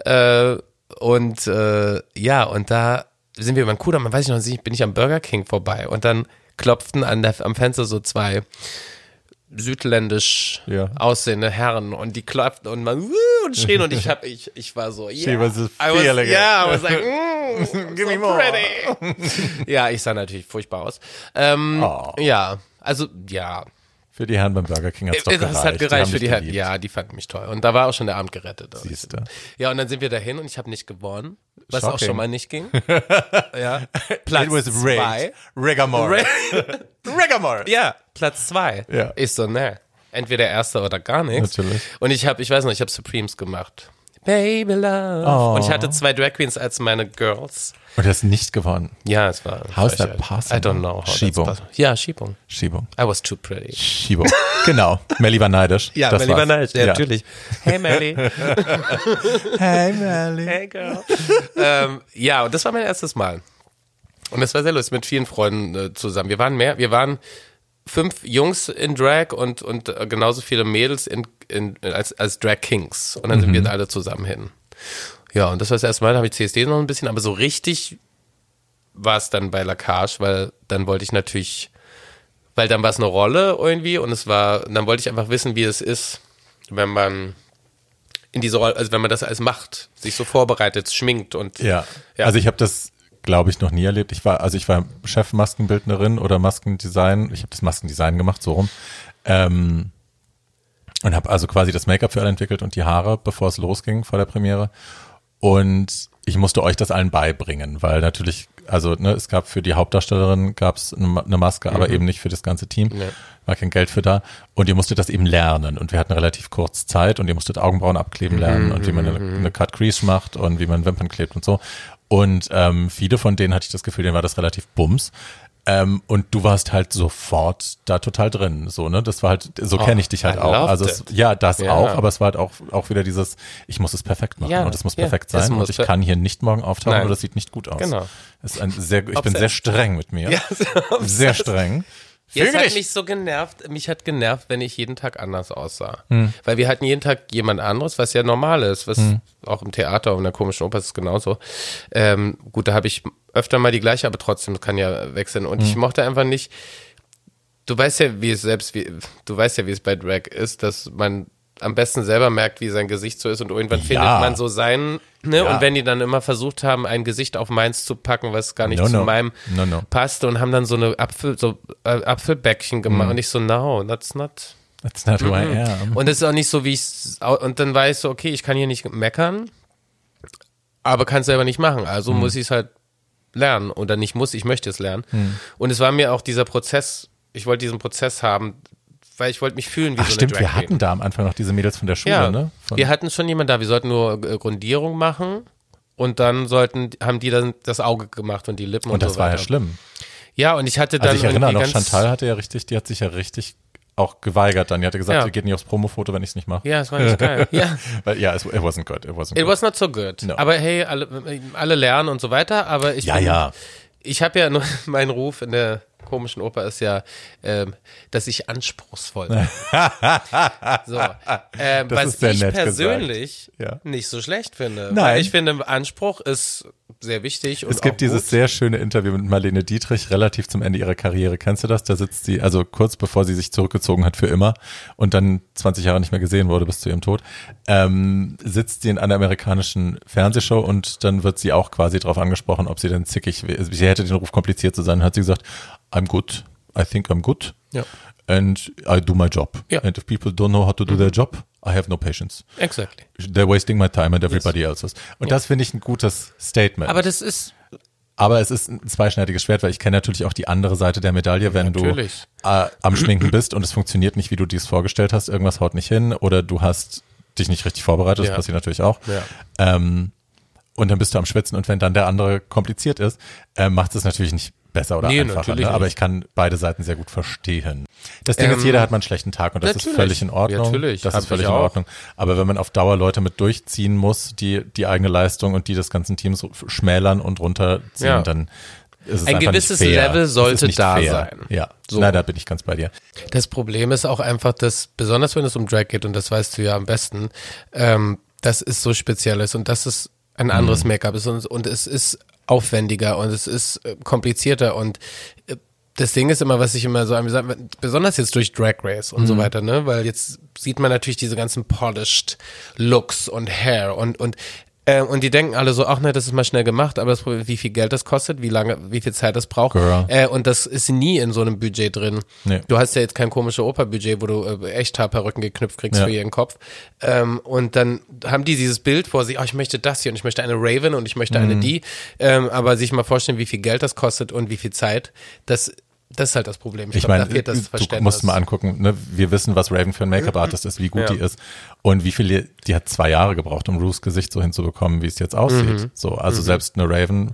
Äh, und äh, ja, und da sind wir über den Kudamm, man weiß ich noch nicht, bin ich am Burger King vorbei und dann klopften an der, am Fenster so zwei südländisch Ja. aussehende Herren und die klopften und man und schrien und ich hab ich ich war so yeah, was I was, yeah, I was like mm, Give so me more. pretty. ja, ich sah natürlich furchtbar aus. Ähm, Oh. Ja, also ja, Für die Herren beim Burger King hat's doch das gereicht. hat gereicht haben für die Herren. Ja, die fanden mich toll und da war auch schon der Abend gerettet. Siehste. Ja, und dann sind wir dahin und ich habe nicht gewonnen, was auch Shocking. schon mal nicht ging. ja, Platz It was zwei. rigged. Riggamore. Riggamore. Ja, Platz zwei. Ja. Ich so, ne, entweder erster oder gar nichts. Natürlich. Und ich habe, ich weiß noch, ich habe Supremes gemacht. Baby Love. Oh. Und ich hatte zwei Drag Queens als meine Girls. Und du hast nicht gewonnen. Ja, es war. How is that possible? I don't know. Schiebung. Ja, Schiebung. Schiebung. I was too pretty. Schiebung. genau. Melli war neidisch. Ja, das Melly war war's. nice. Ja, natürlich. Hey, Melly. Hey, Melli. hey, girl. ähm, ja, und das war mein erstes Mal. Und das war sehr lustig mit vielen Freunden äh, zusammen. Wir waren mehr, wir waren fünf Jungs in Drag und, und äh, genauso viele Mädels in, in, als, als Drag Kings. Und dann sind wir alle zusammen hin. Ja, und das war das erste Mal, da habe ich CSD noch ein bisschen, aber so richtig war es dann bei Lacage, weil dann wollte ich natürlich, weil dann war es eine Rolle irgendwie und es war, dann wollte ich einfach wissen, wie es ist, wenn man in diese Rolle, also wenn man das alles macht, sich so vorbereitet, schminkt und Ja. Ja. Also ich habe das, glaube ich, noch nie erlebt. Ich war, also ich war Chefmaskenbildnerin oder Maskendesign. Ich habe das Maskendesign gemacht, so rum. Ähm, und habe also quasi das Make-up für alle entwickelt und die Haare, bevor es losging vor der Premiere. Und ich musste euch das allen beibringen, weil natürlich, also ne, es gab für die Hauptdarstellerin gab es eine, Ma- eine Maske, aber eben nicht für das ganze Team. War kein Geld für da. Und ihr musstet das eben lernen. Und wir hatten relativ kurz Zeit und ihr musstet Augenbrauen abkleben lernen und wie man eine, eine Cut Crease macht und wie man Wimpern klebt und so. Und ähm, viele von denen hatte ich das Gefühl, denen war das relativ bums. Ähm, und du warst halt sofort da total drin, so ne? Das war halt, so kenne ich dich halt I auch. Also es, ja, das Ja. auch, aber es war halt auch auch wieder dieses, ich muss es perfekt machen Ja, und es muss ja, perfekt sein muss und ich kann hier nicht morgen auftauchen Nein. oder es sieht nicht gut aus. Genau. Ist ein sehr, ich bin sehr streng mit mir. Ja, sehr streng. Ja, es hat mich so genervt, mich hat genervt, wenn ich jeden Tag anders aussah. Hm. Weil wir hatten jeden Tag jemand anderes, was ja normal ist, was auch im Theater und in der komischen Oper ist es genauso. Ähm, gut, da habe ich öfter mal die gleiche, aber trotzdem kann ja wechseln. Und Hm. ich mochte einfach nicht, du weißt ja, wie es selbst, wie, du weißt ja, wie es bei Drag ist, dass man am besten selber merkt, wie sein Gesicht so ist und irgendwann findet man so sein, ne? Ja. Und wenn die dann immer versucht haben, ein Gesicht auf meins zu packen, was gar nicht No, zu no. meinem No, no. passte und haben dann so eine Apfel, so äh, Apfelbäckchen gemacht Mhm. und ich so, no, that's not. That's not who I am. Und es ist auch nicht so, wie ich und dann war ich so, okay, ich kann hier nicht meckern, aber kann es selber nicht machen, also Mhm. muss ich es halt lernen oder nicht muss, ich möchte es lernen. Und es war mir auch dieser Prozess, ich wollte diesen Prozess haben, weil ich wollte mich fühlen wie Ach so stimmt, Drag wir hatten da am Anfang noch diese Mädels von der Schule, Ja, ne? Von, wir hatten schon jemanden da, wir sollten nur äh, Grundierung machen und dann sollten, haben die dann das Auge gemacht und die Lippen und, und das so war weiter. ja schlimm. Ja, und ich hatte dann Also ich erinnere noch, Chantal hatte ja richtig, die hat sich ja richtig auch geweigert dann. Die hatte gesagt, Ja. sie geht nicht aufs Promofoto, wenn ich es nicht mache. Ja, es war nicht geil. Ja. Ja, it, it wasn't good. It wasn't It good. was not so good. No. Aber hey, alle, alle lernen und so weiter. Aber ich Ja, bin, ja. Ich habe ja nur meinen Ruf in der komischen Oper ist ja, ähm, dass ich anspruchsvoll bin. so, ähm, Das was ist sehr ich nett persönlich. Ja. nicht so schlecht finde. Nein. Ich finde, Anspruch ist sehr wichtig. Es gibt dieses gut. sehr schöne Interview mit Marlene Dietrich relativ zum Ende ihrer Karriere. Kennst du das? Da sitzt sie, also kurz bevor sie sich zurückgezogen hat für immer und dann 20 Jahre nicht mehr gesehen wurde bis zu ihrem Tod, ähm, sitzt sie in einer amerikanischen Fernsehshow und dann wird sie auch quasi darauf angesprochen, ob sie denn zickig wäre. Sie hätte den Ruf kompliziert zu sein. Hat sie gesagt, I'm good. I think I'm good. Ja. And I do my job. Ja. And if people don't know how to do their job, I have no patience. Exactly. They're wasting my time and everybody else's. Und das finde ich ein gutes Statement. Aber das ist, Aber es ist ein zweischneidiges Schwert, weil ich kenne natürlich auch die andere Seite der Medaille, wenn Natürlich. du äh, am Schminken bist und es funktioniert nicht, wie du dies vorgestellt hast, irgendwas haut nicht hin oder du hast dich nicht richtig vorbereitet, das Ja. passiert natürlich auch. Ja. Ähm, und dann bist du am Schwitzen und wenn dann der andere kompliziert ist, äh, macht es natürlich nicht besser oder Nee, einfacher. Ne? Aber ich kann beide Seiten sehr gut verstehen. Das Ding ist, Ähm, jeder hat mal einen schlechten Tag und das ist völlig in Ordnung. Natürlich, Das ist völlig in. Ordnung. Aber wenn man auf Dauer Leute mit durchziehen muss, die die eigene Leistung und die des ganzen Teams schmälern und runterziehen, Ja. dann ist es Ein einfach gewisses nicht fair. Level ist sollte nicht da fair. sein. Ja, So. nein, da bin ich ganz bei dir. Das Problem ist auch einfach, dass, besonders wenn es um Drag geht, und das weißt du ja am besten, ähm, das ist so speziell ist und das ist ein anderes Mhm. Make-up ist und, und es ist aufwendiger und es ist äh, komplizierter und äh, das Ding ist immer, was ich immer so amüsant, besonders jetzt durch Drag Race und so Mhm. weiter, ne, weil jetzt sieht man natürlich diese ganzen polished Looks und Hair und, und äh, und die denken alle so, ach ne, das ist mal schnell gemacht, aber das Problem, wie viel Geld das kostet, wie lange, wie viel Zeit das braucht. Äh, und das ist nie in so einem Budget drin. Nee. Du hast ja jetzt kein komisches Operbudget, wo du äh, Echthaarperücken geknüpft kriegst Ja. für ihren Kopf. Ähm, und dann haben die dieses Bild vor sich, oh, ich möchte das hier und ich möchte eine Raven und ich möchte Mhm. eine die. Ähm, aber sich mal vorstellen, wie viel Geld das kostet und wie viel Zeit, das, das ist halt das Problem. Ich glaub, meine, da du Verständnis. musst mal angucken, ne? wir wissen, was Raven für ein Make-up-Artist ist, wie gut Ja. die ist und wie viel, die, die hat zwei Jahre gebraucht, um Rues Gesicht so hinzubekommen, wie es jetzt aussieht. Mhm. So, also selbst eine Raven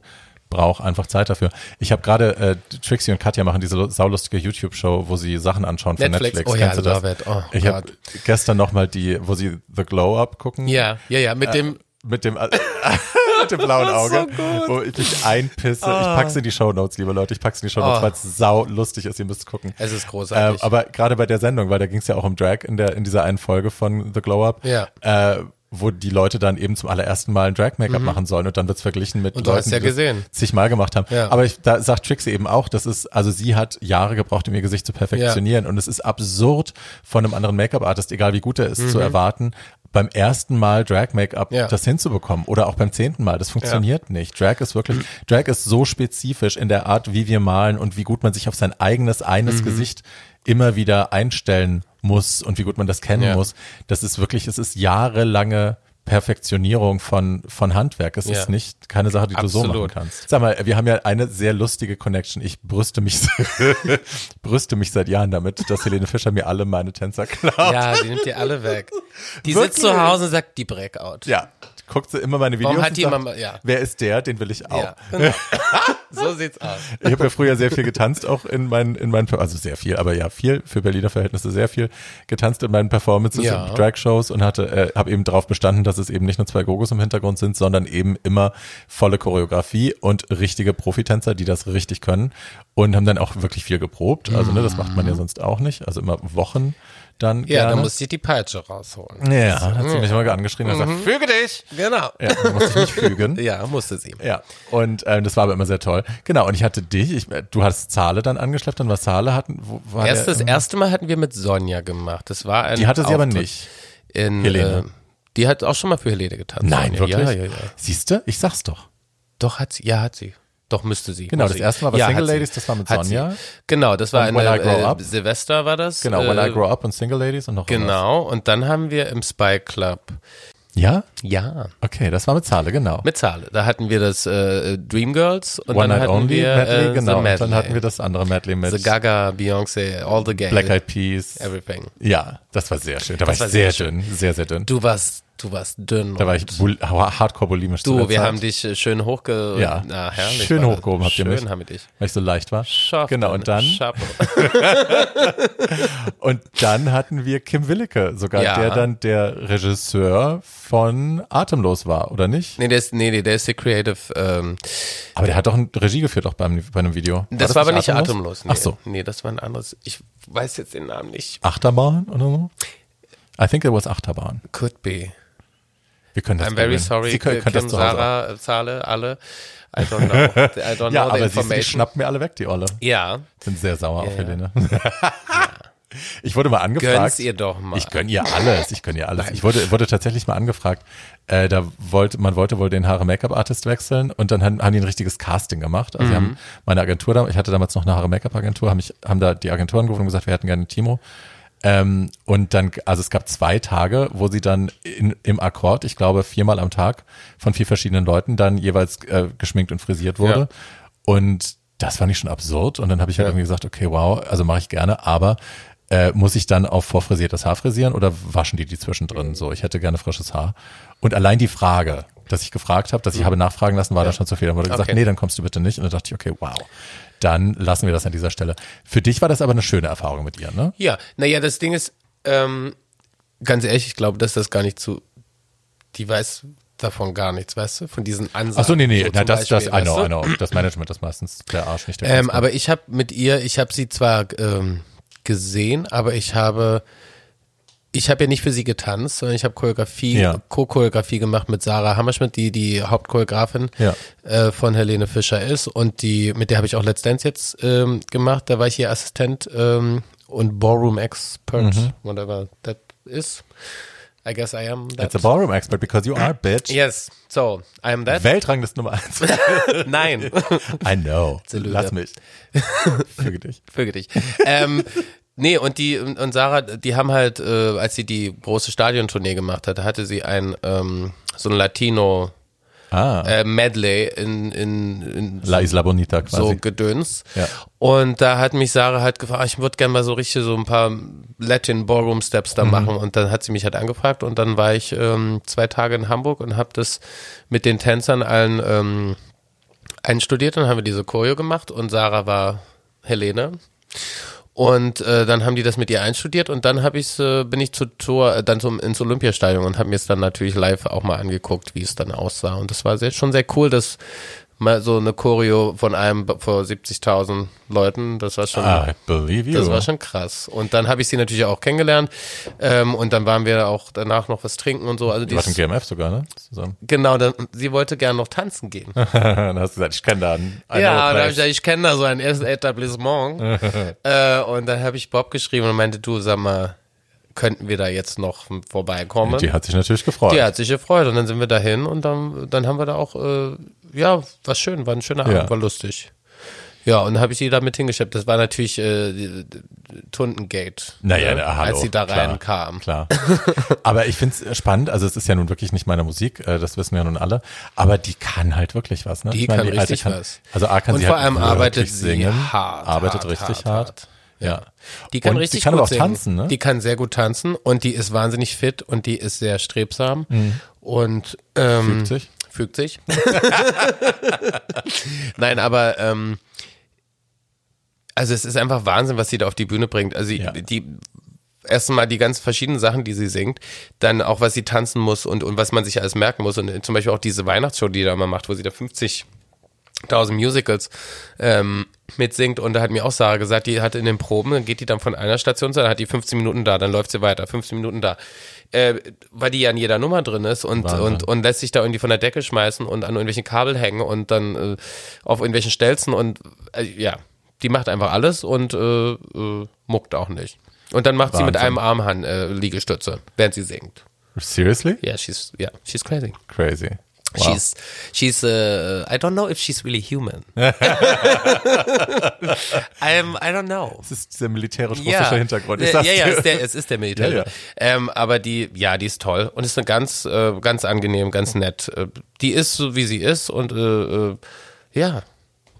braucht einfach Zeit dafür. Ich habe gerade, äh, Trixie und Katja machen diese saulustige YouTube-Show, wo sie Sachen anschauen von Netflix. Netflix. Oh ja, Kennst du das? love it. Oh ich habe gestern nochmal die, wo sie The Glow Up gucken. ja, ja, ja, mit dem, Mit dem, mit dem blauen Auge, wo ich mich einpisse. Ich pack's in die Show Notes, liebe Leute. Ich pack's in die Show Notes, Oh. weil es sau lustig ist. Ihr müsst gucken. es ist großartig. aber gerade bei der Sendung, weil da ging es ja auch um Drag in der in dieser einen Folge von The Glow Up, Ja. äh, wo die Leute dann eben zum allerersten Mal ein Drag-Make-up machen sollen und dann wird's verglichen mit Mhm. Und du Leuten, hast ja die das gesehen. zigmal gemacht haben. Ja. Aber ich, da sagt Trixie eben auch, das ist, also sie hat Jahre gebraucht, um ihr Gesicht zu perfektionieren und es ist absurd von einem anderen Make-up-Artist, egal wie gut er ist, zu erwarten, beim ersten Mal Drag-Make-up. Ja. das hinzubekommen oder auch beim zehnten Mal. Das funktioniert nicht. Drag ist wirklich, Drag ist so spezifisch in der Art, wie wir malen und wie gut man sich auf sein eigenes eines Mhm. Gesicht immer wieder einstellen muss und wie gut man das kennen Ja. muss. Das ist wirklich, es ist jahrelange Perfektionierung von, von Handwerk. Es Ja. ist nicht keine Sache, die du so machen Absolut. kannst. Sag mal, wir haben ja eine sehr lustige Connection. Ich brüste mich, brüste mich seit Jahren damit, dass Helene Fischer mir alle meine Tänzer klaut. ja, die nimmt dir alle weg. Die Wirklich? sitzt zu Hause und sagt, die Breakout. Ja, guckt sie immer meine Videos Warum hat und die sagt, immer- ja. wer ist der? Den will ich auch. Ja, genau. so sieht's aus. Ich habe ja früher sehr viel getanzt, auch in meinen, in meinen, also sehr viel, aber ja viel für Berliner Verhältnisse sehr viel getanzt in meinen Performances Ja. und Drag-Shows und hatte, äh, habe eben darauf bestanden, dass es eben nicht nur zwei Gogos im Hintergrund sind, sondern eben immer volle Choreografie und richtige Profitänzer, die das richtig können und haben dann auch wirklich viel geprobt. Also ne, das macht man ja sonst auch nicht, also immer Wochen dann Ja, gerne. dann musste ich die Peitsche rausholen. ja, hat sie mich mal angeschrien und gesagt, füge dich! Genau. Ja, dann musste ich mich fügen. Ja, musste sie. Ja, und ähm, das war aber immer sehr toll. Genau, und ich hatte dich, ich, du hast Zahle dann angeschleppt und was Zahle hatten, wo war Erst das erste Mal hatten wir mit Sonja gemacht. Das war ein Die hatte sie aber Auftritt nicht. In, Helene. Äh, die hat auch schon mal für Helene getanzt. Nein, Sonja. wirklich? Ja, ja, ja. Siehst du? Ich sag's doch. Doch, hat sie. Ja, hat sie. Doch, müsste sie. Genau, das sie. erste Mal war ja, Single. Ladies, das war mit Hat Sonja. Sie. Genau, das war Und When eine I Grow äh. Silvester war das. Genau, When äh, I Grow Up und Single Ladies und noch. Genau, und dann haben wir im Spy Club. Ja? Ja. Okay, das war mit Zahle, genau. Mit Zahle. Da hatten wir das äh, Dreamgirls und One dann Night hatten Only wir Medley, äh, genau. Medley. dann hatten wir das andere Medley mit The Gaga, Beyoncé, All the Gay. Black Eyed Peas. Everything. Ja, das war sehr schön. Da war ich sehr sehr schön, sehr, sehr dünn. Du warst Du warst dünn. Da war ich hardcore bulimisch zu Du, wir Zeit. haben dich äh, schön hochge... Ja. Na, herrlich. Schön war das. hochgehoben habt ihr schön mich. haben wir dich. weil ich so leicht war. Scharf, genau, und dann, und dann hatten wir Kim Willicke, sogar Ja. der dann der Regisseur von Atemlos war, oder nicht? Nee, der ist, nee, der ist der Creative. Ähm, Aber der hat doch ein Regie geführt auch beim, bei einem Video. das, war aber nicht atemlos. nee. Ach so. Nee, das war ein anderes. Ich weiß jetzt den Namen nicht. Achterbahn oder so? I think it was Achterbahn. Could be. Wir können das I'm very sorry, Sie können, können Kim, das zu Hause auch. Sarah, äh, Zahle, alle. I don't know. I don't Ja, know aber the sie, die schnappt mir alle weg, die Olle. ja, Sind sehr sauer auf Ja, ja. Helene. Ich wurde mal angefragt. gönn's ihr doch mal. Ich gönn ihr alles, ich gönn ihr alles. Ich wurde, wurde tatsächlich mal angefragt, äh, da wollte, man wollte wohl den Haare-Make-up-Artist wechseln und dann haben, haben die ein richtiges Casting gemacht. Also sie haben meine Agentur, ich hatte damals noch eine Haare-Make-up-Agentur, haben, mich, haben da die Agentur angerufen und gesagt, wir hätten gerne Timo. Ähm, und dann, also es gab zwei Tage, wo sie dann in, im Akkord, ich glaube viermal am Tag von vier verschiedenen Leuten dann jeweils äh, geschminkt und frisiert wurde. Ja. Und das fand ich schon absurd. Und dann habe ich halt irgendwie gesagt, okay, wow, also mache ich gerne, aber äh, muss ich dann auf vorfrisiertes Haar frisieren oder waschen die die zwischendrin? So, ich hätte gerne frisches Haar. Und allein die Frage, dass ich gefragt habe, dass ich habe nachfragen lassen, war dann schon zu viel. Dann wurde gesagt, Mhm. Okay. nee, dann kommst du bitte nicht. Und dann dachte ich, okay, wow. Dann lassen wir das an dieser Stelle. Für dich war das aber eine schöne Erfahrung mit ihr, ne? Ja, naja, das Ding ist, ähm, ganz ehrlich, ich glaube, dass das gar nicht zu, die weiß davon gar nichts, weißt du, von diesen Ansagen. Ach so, nee, nee, so na, das, das, Beispiel, I know, I know. Das Management ist meistens der Arsch, nicht der Ähm, aber ich habe mit ihr, ich habe sie zwar ähm, gesehen, aber ich habe, ich habe ja nicht für sie getanzt, sondern ich habe Choreografie, Ja. Co-Choreografie gemacht mit Sarah Hammerschmidt, die die Hauptchoreografin Ja. äh, von Helene Fischer ist und die, mit der habe ich auch Let's Dance jetzt ähm, gemacht. Da war ich ihr Assistent ähm, und Ballroom Expert, Mhm. whatever that is. I guess I am that. It's a ballroom expert because you are, bitch. Yes, so I am that. Weltranglist Nummer eins. Nein. I know. Lass mich. Füge dich. Füge dich. ähm, nee, und die und Sarah, die haben halt, äh, als sie die große Stadiontournee gemacht hat, hatte sie ein ähm, so ein Latino Ah, äh, Medley in, in, in La Isla Bonita quasi. so Gedöns. Ja. Und da hat mich Sarah halt gefragt, ich würde gerne mal so richtig so ein paar Latin Ballroom Steps Mhm. da machen. Und dann hat sie mich halt angefragt und dann war ich ähm, zwei Tage in Hamburg und habe das mit den Tänzern allen ähm, einstudiert. Dann haben wir diese Choreo gemacht und Sarah war Helene. Und äh, dann haben die das mit ihr einstudiert und dann habe ich äh, bin ich zu Tor äh, dann zum ins Olympiastadion und habe mir es dann natürlich live auch mal angeguckt, wie es dann aussah. Und das war sehr, schon sehr cool, dass mal so eine Choreo von einem vor 70.000 Leuten, das war schon I believe you. das war schon krass. Und dann habe ich sie natürlich auch kennengelernt ähm, und dann waren wir auch danach noch was trinken und so. Also Du die warst im GMF sogar, ne? Zusammen. genau, dann, sie wollte gern noch tanzen gehen. dann hast du gesagt, ich kenne da einen. Ja, und dann hab ich gesagt, ich kenne da so ein erstes Etablissement. äh, und dann habe ich Bob geschrieben und meinte, du, sag mal, könnten wir da jetzt noch vorbeikommen? Die hat sich natürlich gefreut. Die hat sich gefreut und dann sind wir dahin und dann, dann haben wir da auch, äh, ja, war schön, war ein schöner Ja. Abend, war lustig. Ja, und dann habe ich sie da mit hingeschleppt. Das war natürlich äh, die- die- Tundengate. Naja, na, hallo, als sie da reinkam. Klar. Aber ich finde es spannend, also es ist ja nun wirklich nicht meine Musik, äh, das wissen ja nun alle, aber die kann halt wirklich was, ne? Die Ich meine, kann Alte richtig was. Also A kann Und sie vor halt allem arbeitet sie singen, hart, arbeitet hart, richtig hart, hart. Ja. Die kann und richtig die kann gut aber auch singen. tanzen, ne? Die kann sehr gut tanzen und die ist wahnsinnig fit und die ist sehr strebsam und ähm, Mhm. Fügt sich. Fügt sich. Nein, aber ähm, also es ist einfach Wahnsinn, was sie da auf die Bühne bringt. Also Ja. die, erstmal die ganz verschiedenen Sachen, die sie singt, dann auch was sie tanzen muss und, und was man sich alles merken muss und zum Beispiel auch diese Weihnachtsshow, die da immer macht, wo sie da 50 1000 Musicals ähm, mitsingt und da hat mir auch Sarah gesagt, die hat in den Proben, dann geht die dann von einer Station zu, dann hat die 15 Minuten da, dann läuft sie weiter, 15 Minuten da, äh, weil die ja in jeder Nummer drin ist und, Wahnsinn. und, und lässt sich da irgendwie von der Decke schmeißen und an irgendwelchen Kabel hängen und dann äh, auf irgendwelchen Stelzen und äh, ja, die macht einfach alles und äh, äh, muckt auch nicht. Und dann macht sie mit Wahnsinn. einem Arm Han, äh, Liegestütze, während sie singt. Seriously? Ja, yeah, she's, yeah, she's crazy. Crazy. Wow. She's she's uh, I don't know if she's really human. I'm, I don't know. das ist dieser militärisch-russische Hintergrund. Äh, Ich ja, sag's ja, dir. ist der, es ist der Militär. Ja, ja. Ähm, aber die, ja, die ist toll und ist eine ganz, äh, ganz angenehm, ganz nett. Äh, Die ist so, wie sie ist und äh, äh, ja.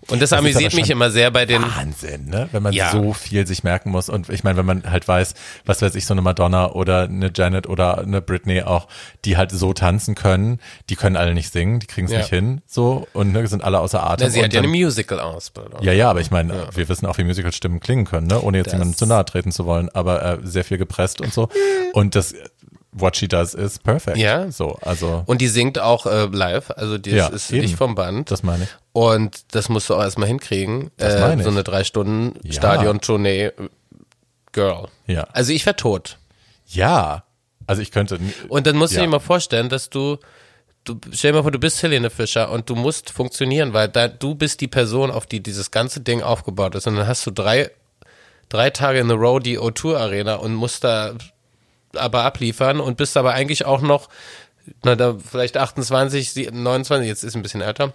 Und das, Das amüsiert mich immer sehr bei den. Wahnsinn, ne? Wenn man Ja. so viel sich merken muss. Und ich meine, wenn man halt weiß, was weiß ich, so eine Madonna oder eine Janet oder eine Britney auch, die halt so tanzen können, die können alle nicht singen, die kriegen es Ja. nicht hin, so und ne, sind alle außer Atem. Na, sie hat ja eine Musical-Ausbildung. ja, ja, aber ich meine, wir wissen auch, wie Musical-Stimmen klingen können, ne? ohne jetzt Das- jemandem zu nahe treten zu wollen, aber äh, sehr viel gepresst und so. Und das, what she does is perfect. Ja. So, also, Und die singt auch äh, live, also die Ja, ist eben. nicht vom Band. das meine ich. Und das musst du auch erstmal hinkriegen. Das äh, meine so ich. eine drei Stunden Ja. Stadion-Tournee äh, Girl. Ja. Also ich wär tot. Ja. Also ich könnte. Und dann musst du Ja. dir mal vorstellen, dass du, du, stell dir mal vor, du bist Helene Fischer und du musst funktionieren, weil da, du bist die Person, auf die dieses ganze Ding aufgebaut ist. Und dann hast du drei, drei Tage in a row die O2 Arena und musst da aber abliefern und bist aber eigentlich auch noch, na, da vielleicht 28, sie- 29, jetzt ist ein bisschen älter.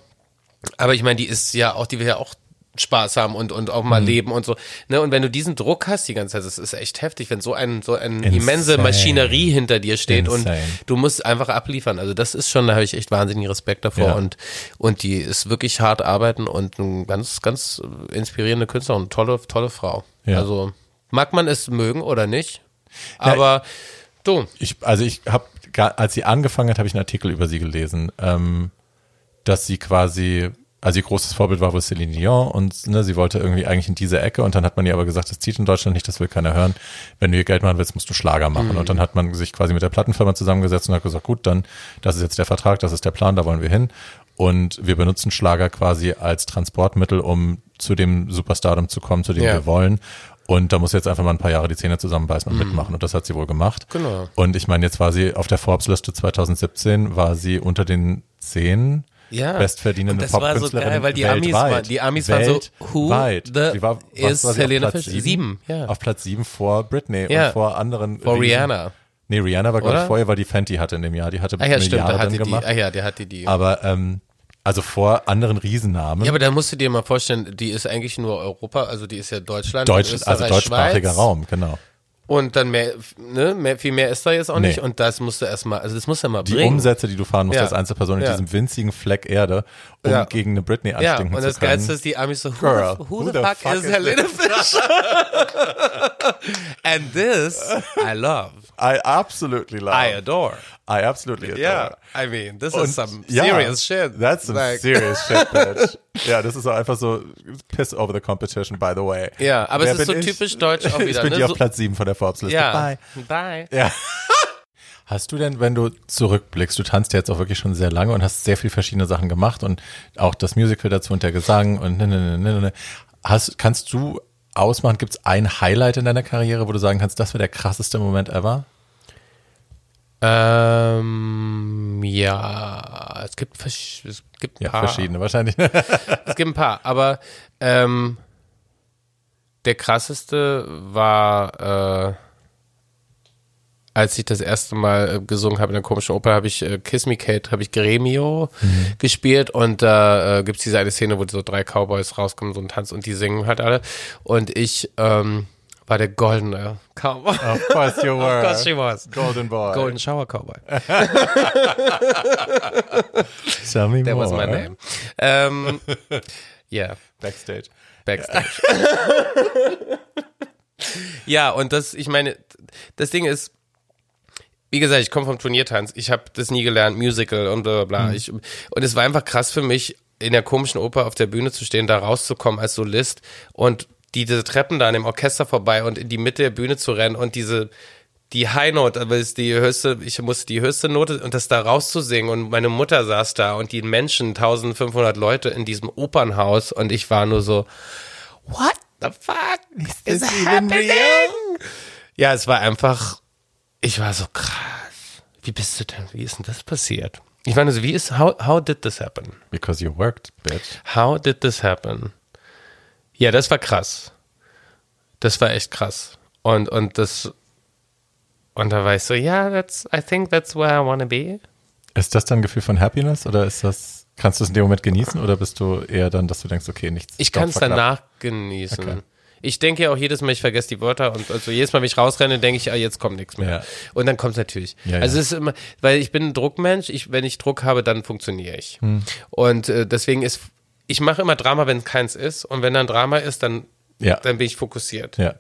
Aber ich meine, die ist ja auch, die will ja auch Spaß haben und, und auch Mhm. mal leben und so. Ne? Und wenn du diesen Druck hast die ganze Zeit, das ist echt heftig, wenn so ein, so eine immense Maschinerie hinter dir steht Insane. und du musst einfach abliefern. Also das ist schon, da habe ich echt wahnsinnigen Respekt davor Ja. und, und die ist wirklich hart arbeiten und eine ganz, ganz inspirierende Künstlerin, tolle, tolle Frau. Ja. Also mag man es mögen oder nicht, aber du, Ich, also ich habe, als sie angefangen hat, habe ich einen Artikel über sie gelesen, ähm, dass sie quasi, also ihr großes Vorbild war wohl Celine Dion und ne, sie wollte irgendwie eigentlich in diese Ecke und dann hat man ihr aber gesagt, das zieht in Deutschland nicht, das will keiner hören. Wenn du hier Geld machen willst, musst du Schlager machen. Und dann hat man sich quasi mit der Plattenfirma zusammengesetzt und hat gesagt, gut, dann, das ist jetzt der Vertrag, das ist der Plan, da wollen wir hin. Und wir benutzen Schlager quasi als Transportmittel, um zu dem Superstardom zu kommen, zu dem Ja. wir wollen. Und da muss jetzt einfach mal ein paar Jahre die Zähne zusammenbeißen und mitmachen. Und das hat sie wohl gemacht. Genau. Und ich meine, jetzt war sie auf der Forbes-Liste 2017, war sie unter den zehn Ja. das war so geil, weil die Amis waren- die Amis waren so, who Weltweit. the Sie war, is war sie auf Helene Platz Fischer? Sieben, ja. Auf Platz sieben vor Britney Ja. und vor anderen. vor Riesen- Rihanna. Nee, Rihanna war, glaube ich, vorher, weil die Fenty hatte in dem Jahr. Die hatte Ah ja, stimmt, da Milliarden hatte die, gemacht. ah ja, der hatte die. Aber, ähm, also vor anderen Riesennamen. Ja, aber da musst du dir mal vorstellen, die ist eigentlich nur Europa, also die ist ja Deutschland, Deutsch, also deutschsprachiger Schweiz. Raum, genau. Und dann mehr, ne, mehr, viel mehr ist da jetzt auch Nee. nicht. Und das musst du erstmal, also das musst du mal Die bringen. Umsätze, die du fahren musst Ja. als Einzelperson in Ja. diesem winzigen Fleck Erde, um Ja. gegen eine Britney ja, anstinken und zu das können. Geilste ist, die Amis so, who, Girl, the, who, the, fuck, is Helene Fischer? And this I love. I absolutely love. I adore. I absolutely adore. Yeah, I mean, this Und is some ja, serious shit. That's some Like- serious shit, bitch. ja, das ist einfach so piss over the competition, by the way. Ja, aber Wer es ist so ich? typisch deutsch auch ich wieder, bin ne? auf So- Platz 7 von der Forbes-Liste. Ja, Bye. bye. Ja. Hast du denn, wenn du zurückblickst, du tanzt ja jetzt auch wirklich schon sehr lange und hast sehr viel verschiedene Sachen gemacht und auch das Musical dazu und der Gesang und ne, ne, ne, ne, ne. Hast, kannst du ausmachen, gibt es ein Highlight in deiner Karriere, wo du sagen kannst, das war der krasseste Moment ever? Ähm, ja, es gibt, es gibt ein Ja, paar. verschiedene wahrscheinlich. Es gibt ein paar, aber ähm, der krasseste war, äh, als ich das erste Mal äh, gesungen habe in der komischen Oper, habe ich äh, Kiss Me Kate, habe ich Gremio gespielt und da äh, gibt's diese eine Szene, wo so drei Cowboys rauskommen, so ein Tanz und die singen halt alle und ich ähm, war der goldene Cowboy. of course you were. Of course she was. Golden Boy. Golden Shower Cowboy. Tell me That more. was my name. Ähm, yeah. Backstage. Backstage. ja, und das, ich meine, das Ding ist, wie gesagt, ich komme vom Turniertanz. Ich habe das nie gelernt, Musical und bla bla bla. Ich, und es war einfach krass für mich, in der komischen Oper auf der Bühne zu stehen, da rauszukommen als Solist und diese Treppen da an dem Orchester vorbei und in die Mitte der Bühne zu rennen und diese die High Note, aber ist die höchste, ich musste die höchste Note und das da rauszusingen und meine Mutter saß da und die Menschen, 1500 Leute in diesem Opernhaus und ich war nur so, what the fuck is, this even happening? Ja, es war einfach, ich war so krass. Wie bist du denn, wie ist denn das passiert? Ich meine, so, wie ist, how, how did this happen? Because you worked, bitch. How did this happen? Ja, das war krass. Das war echt krass. Und, und das, und da war ich so, ja, that's, I think that's where I wanna be. Ist das dann ein Gefühl von Happiness oder ist das, kannst du es in dem Moment genießen oder bist du eher dann, dass du denkst, okay, nichts. Ich kann es danach genießen. Okay. Ich denke ja auch jedes Mal, ich vergesse die Wörter und also jedes Mal, wenn ich rausrenne, denke ich, ah, jetzt kommt nichts mehr. Ja. Und dann kommt es natürlich. Ja, ja. also es ist immer, weil ich bin ein Druckmensch, ich, wenn ich Druck habe, dann funktioniere ich. Hm. Und äh, deswegen ist ich mache immer Drama, wenn keins ist. Und wenn dann Drama ist, dann, Ja. dann bin ich fokussiert. Ja.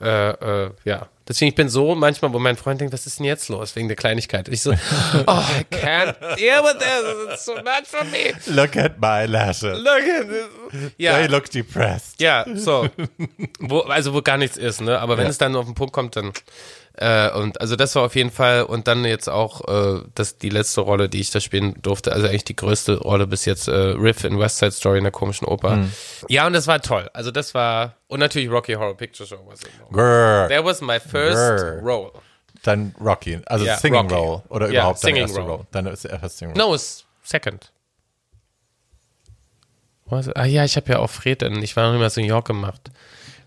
Äh, äh, ja. Deswegen, ich bin so manchmal, wo mein Freund denkt, was ist denn jetzt los? Wegen der Kleinigkeit. Ich so, oh, I can't deal with this. It's so much for me. Look at my lashes. Look at this. Ja. They look depressed. Ja, so. Wo, also wo gar nichts ist, ne? Aber wenn Ja. es dann auf den Punkt kommt, dann äh, und also das war auf jeden Fall und dann jetzt auch äh, das die letzte Rolle, die ich da spielen durfte, also eigentlich die größte Rolle bis jetzt, äh, Riff in West Side Story in der komischen Oper. Mhm. Ja, und das war toll. Also das war und natürlich Rocky Horror Picture Show was it. That was my first Grrr. role. Dann Rocky. Also Ja, Singing Rocky. Role. Oder Ja, überhaupt deine Singing erste Role. Role. Deine erste Singing Role. No, it's second. Was? Ah ja, ich habe ja auch Fred in, ich war noch immer so New York gemacht.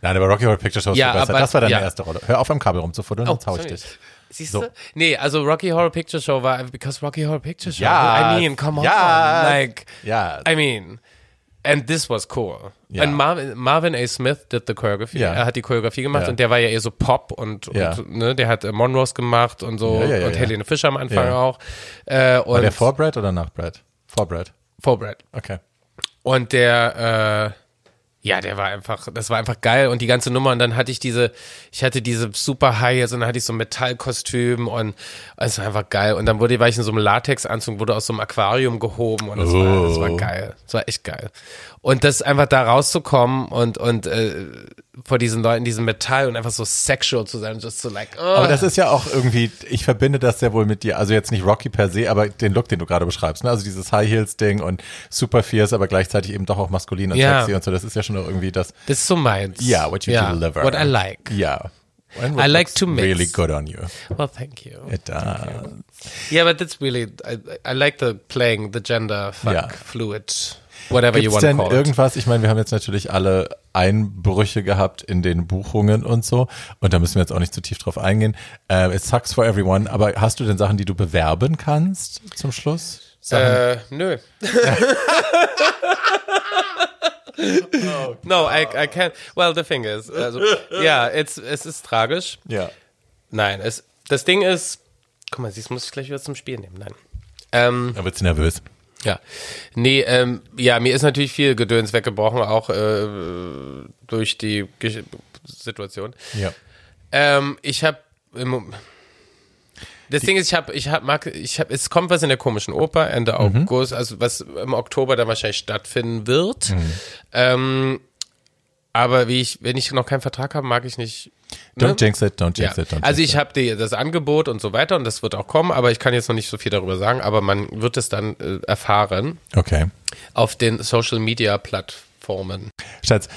Nein, aber Rocky Horror Picture Show ist Ja, viel besser. aber- Das war deine ja. erste Rolle. Hör auf, am Kabel rumzufuddeln, sonst hau ich sorry. dich. Siehst So. du? Nee, also Rocky Horror Picture Show war, because Rocky Horror Picture Show. Ja. I mean, come on. Ja. Like, Ja. I mean, and this was cool. Ja. And Marvin, Marvin A. Smith did the choreography. Ja. Er hat die Choreografie gemacht Ja. und der war ja eher so Pop und, und ne, der hat äh, Monrose gemacht und so und. Helene Fischer am Anfang auch. Äh, und War der vor Brad oder nach Brad? Vor Brad. vor Brad. Okay. Und der, äh, ja, der war einfach, das war einfach geil und die ganze Nummer und dann hatte ich diese, ich hatte diese super High Heels und dann hatte ich so ein Metallkostüm und es war einfach geil und dann wurde, war ich in so einem Latexanzug, wurde aus so einem Aquarium gehoben und das, war, das war Oh. geil, das war echt geil. Und das einfach da rauszukommen und, und äh, vor diesen Leuten, diesem Metall und einfach so sexual zu sein, just so like, oh. Aber das ist ja auch irgendwie, ich verbinde das sehr wohl mit dir, also jetzt nicht Rocky per se, aber den Look, den du gerade beschreibst, ne? also dieses High Heels Ding und super fierce, aber gleichzeitig eben doch auch maskulin und Ja. sexy und so, das ist ja schon irgendwie das, das ist so meins. yeah, what you Ja, deliver. What I like. Yeah. I like to mix. Really good on you. Well, thank you. It does. Yeah, but that's really I, I like the playing the gender fuck Ja. fluid whatever you Gibt's want to denn call it. irgendwas, ich meine, wir haben jetzt natürlich alle Einbrüche gehabt in den Buchungen und so und da müssen wir jetzt auch nicht zu tief drauf eingehen. Äh, it sucks for everyone, aber hast du denn Sachen, die du bewerben kannst zum Schluss? Sachen, Äh, nö. no, I, I can't. Well, the thing is, also, ja, it's, es ist tragisch. ja. Nein, es, das Ding ist, guck mal, siehst, muss ich gleich wieder zum Spiel nehmen. Nein. Ähm, Da wird's nervös. Ja. Nee, ähm, ja, mir ist natürlich viel Gedöns weggebrochen, auch äh, durch die Gesch Situation. Ja. Ähm, ich habe das Ding ist, ich habe, ich habe, mag, ich habe, es kommt was in der komischen Oper Ende Mhm. August, also was im Oktober dann wahrscheinlich stattfinden wird. Mhm. Ähm, aber wie ich, wenn ich noch keinen Vertrag habe, mag ich nicht. Don't jinx it, don't Ja. jinx it, don't Also ich habe das Angebot und so weiter und das wird auch kommen, aber ich kann jetzt noch nicht so viel darüber sagen, aber man wird es dann äh, erfahren. Okay. auf den Social Media Plattformen. Schatz,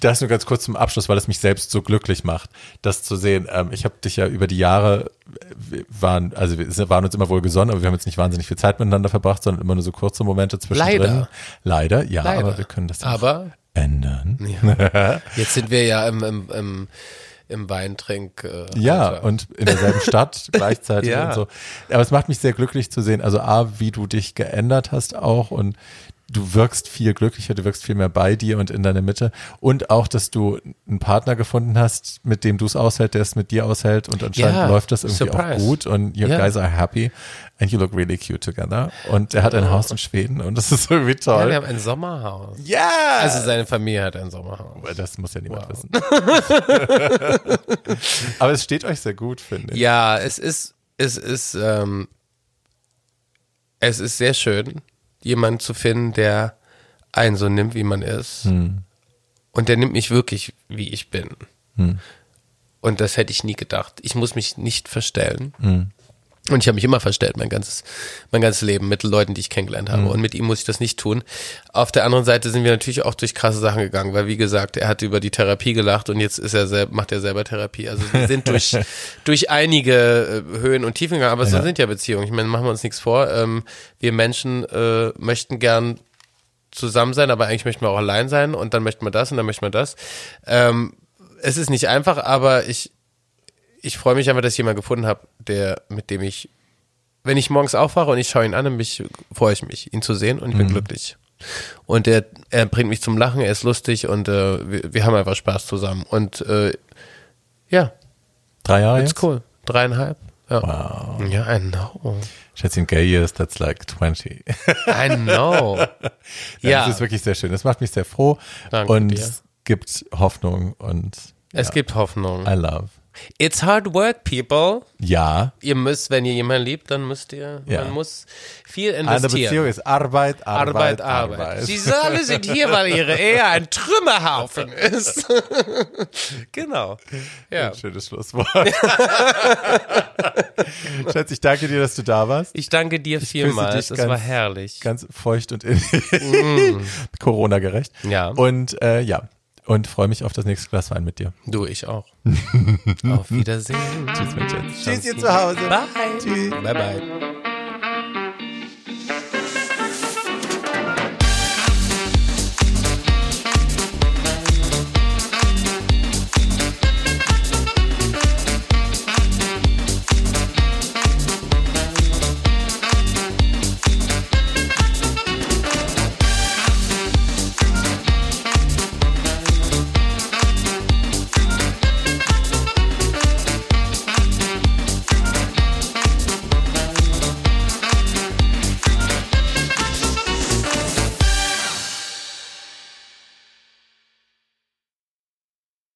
das nur ganz kurz zum Abschluss, weil es mich selbst so glücklich macht, das zu sehen. Ähm, ich habe dich ja über die Jahre, wir waren, also wir waren uns immer wohl gesonnen, aber wir haben jetzt nicht wahnsinnig viel Zeit miteinander verbracht, sondern immer nur so kurze Momente zwischendrin. Leider. Leider, ja, Leider. aber wir können das ja Aber ändern. jetzt sind wir ja im, im, im, im Weintrink. Äh, Ja, Alter. und in derselben Stadt gleichzeitig Ja. und so. Aber es macht mich sehr glücklich zu sehen, also A, wie du dich geändert hast auch und du wirkst viel glücklicher, du wirkst viel mehr bei dir und in deiner Mitte und auch, dass du einen Partner gefunden hast, mit dem du es aushält, der es mit dir aushält und anscheinend Ja, läuft das irgendwie surprise. auch gut und you Ja. guys are happy and you look really cute together und er hat ein Haus in Schweden und das ist irgendwie ja, wir toll. haben ein Sommerhaus. Ja! Also seine Familie hat ein Sommerhaus. das muss ja niemand wissen. Aber es steht euch sehr gut, finde ich. Ja, es ist, es ist, ähm, es ist sehr schön, jemanden zu finden, der einen so nimmt, wie man ist. Und der nimmt mich wirklich, wie ich bin. Und das hätte ich nie gedacht. Ich muss mich nicht verstellen. Und ich habe mich immer verstellt, mein ganzes, mein ganzes Leben mit Leuten, die ich kennengelernt habe. Und mit ihm muss ich das nicht tun. Auf der anderen Seite sind wir natürlich auch durch krasse Sachen gegangen, weil wie gesagt, er hat über die Therapie gelacht und jetzt ist er selber, macht er selber Therapie. Also wir sind durch, durch einige äh, Höhen und Tiefen gegangen, aber so Ja. sind ja Beziehungen. Ich meine, machen wir uns nichts vor. Ähm, wir Menschen äh, möchten gern zusammen sein, aber eigentlich möchten wir auch allein sein und dann möchten wir das und dann möchten wir das. Ähm, es ist nicht einfach, aber ich, ich freue mich einfach, dass ich jemanden gefunden habe, der, mit dem ich, wenn ich morgens aufwache und ich schaue ihn an, dann mich, freue ich mich, ihn zu sehen und ich bin glücklich. Und er, er bringt mich zum Lachen, er ist lustig und äh, wir, wir haben einfach Spaß zusammen. Und äh, ja, Drei Jahre it's jetzt? cool. Dreieinhalb. Wow. Ja, I know. Schätzchen, gay years, that's like 20. I know. Ja. ja, Das ist wirklich sehr schön. Das macht mich sehr froh. Danke und dir. es gibt Hoffnung und es gibt Hoffnung. I love. It's hard work, people. Ja. Ihr müsst, wenn ihr jemanden liebt, dann müsst ihr, Ja. man muss viel Eine investieren. Beziehung ist Arbeit, Arbeit, Arbeit, Arbeit. Sie alle sind hier, weil ihre Ehe ein Trümmerhaufen ist. genau. Ja. Ein schönes Schlusswort. Schatz, ich danke dir, dass du da warst. Ich danke dir vielmals. dich Es war herrlich. Ganz feucht und Corona-gerecht. Ja. Und äh, ja. Und freue mich auf das nächste Glas Wein mit dir. Du, ich auch. Auf Wiedersehen. Tschüss, mein Schatz. Tschüss, ihr zu Hause. Bye. Tschüss. Bye, bye.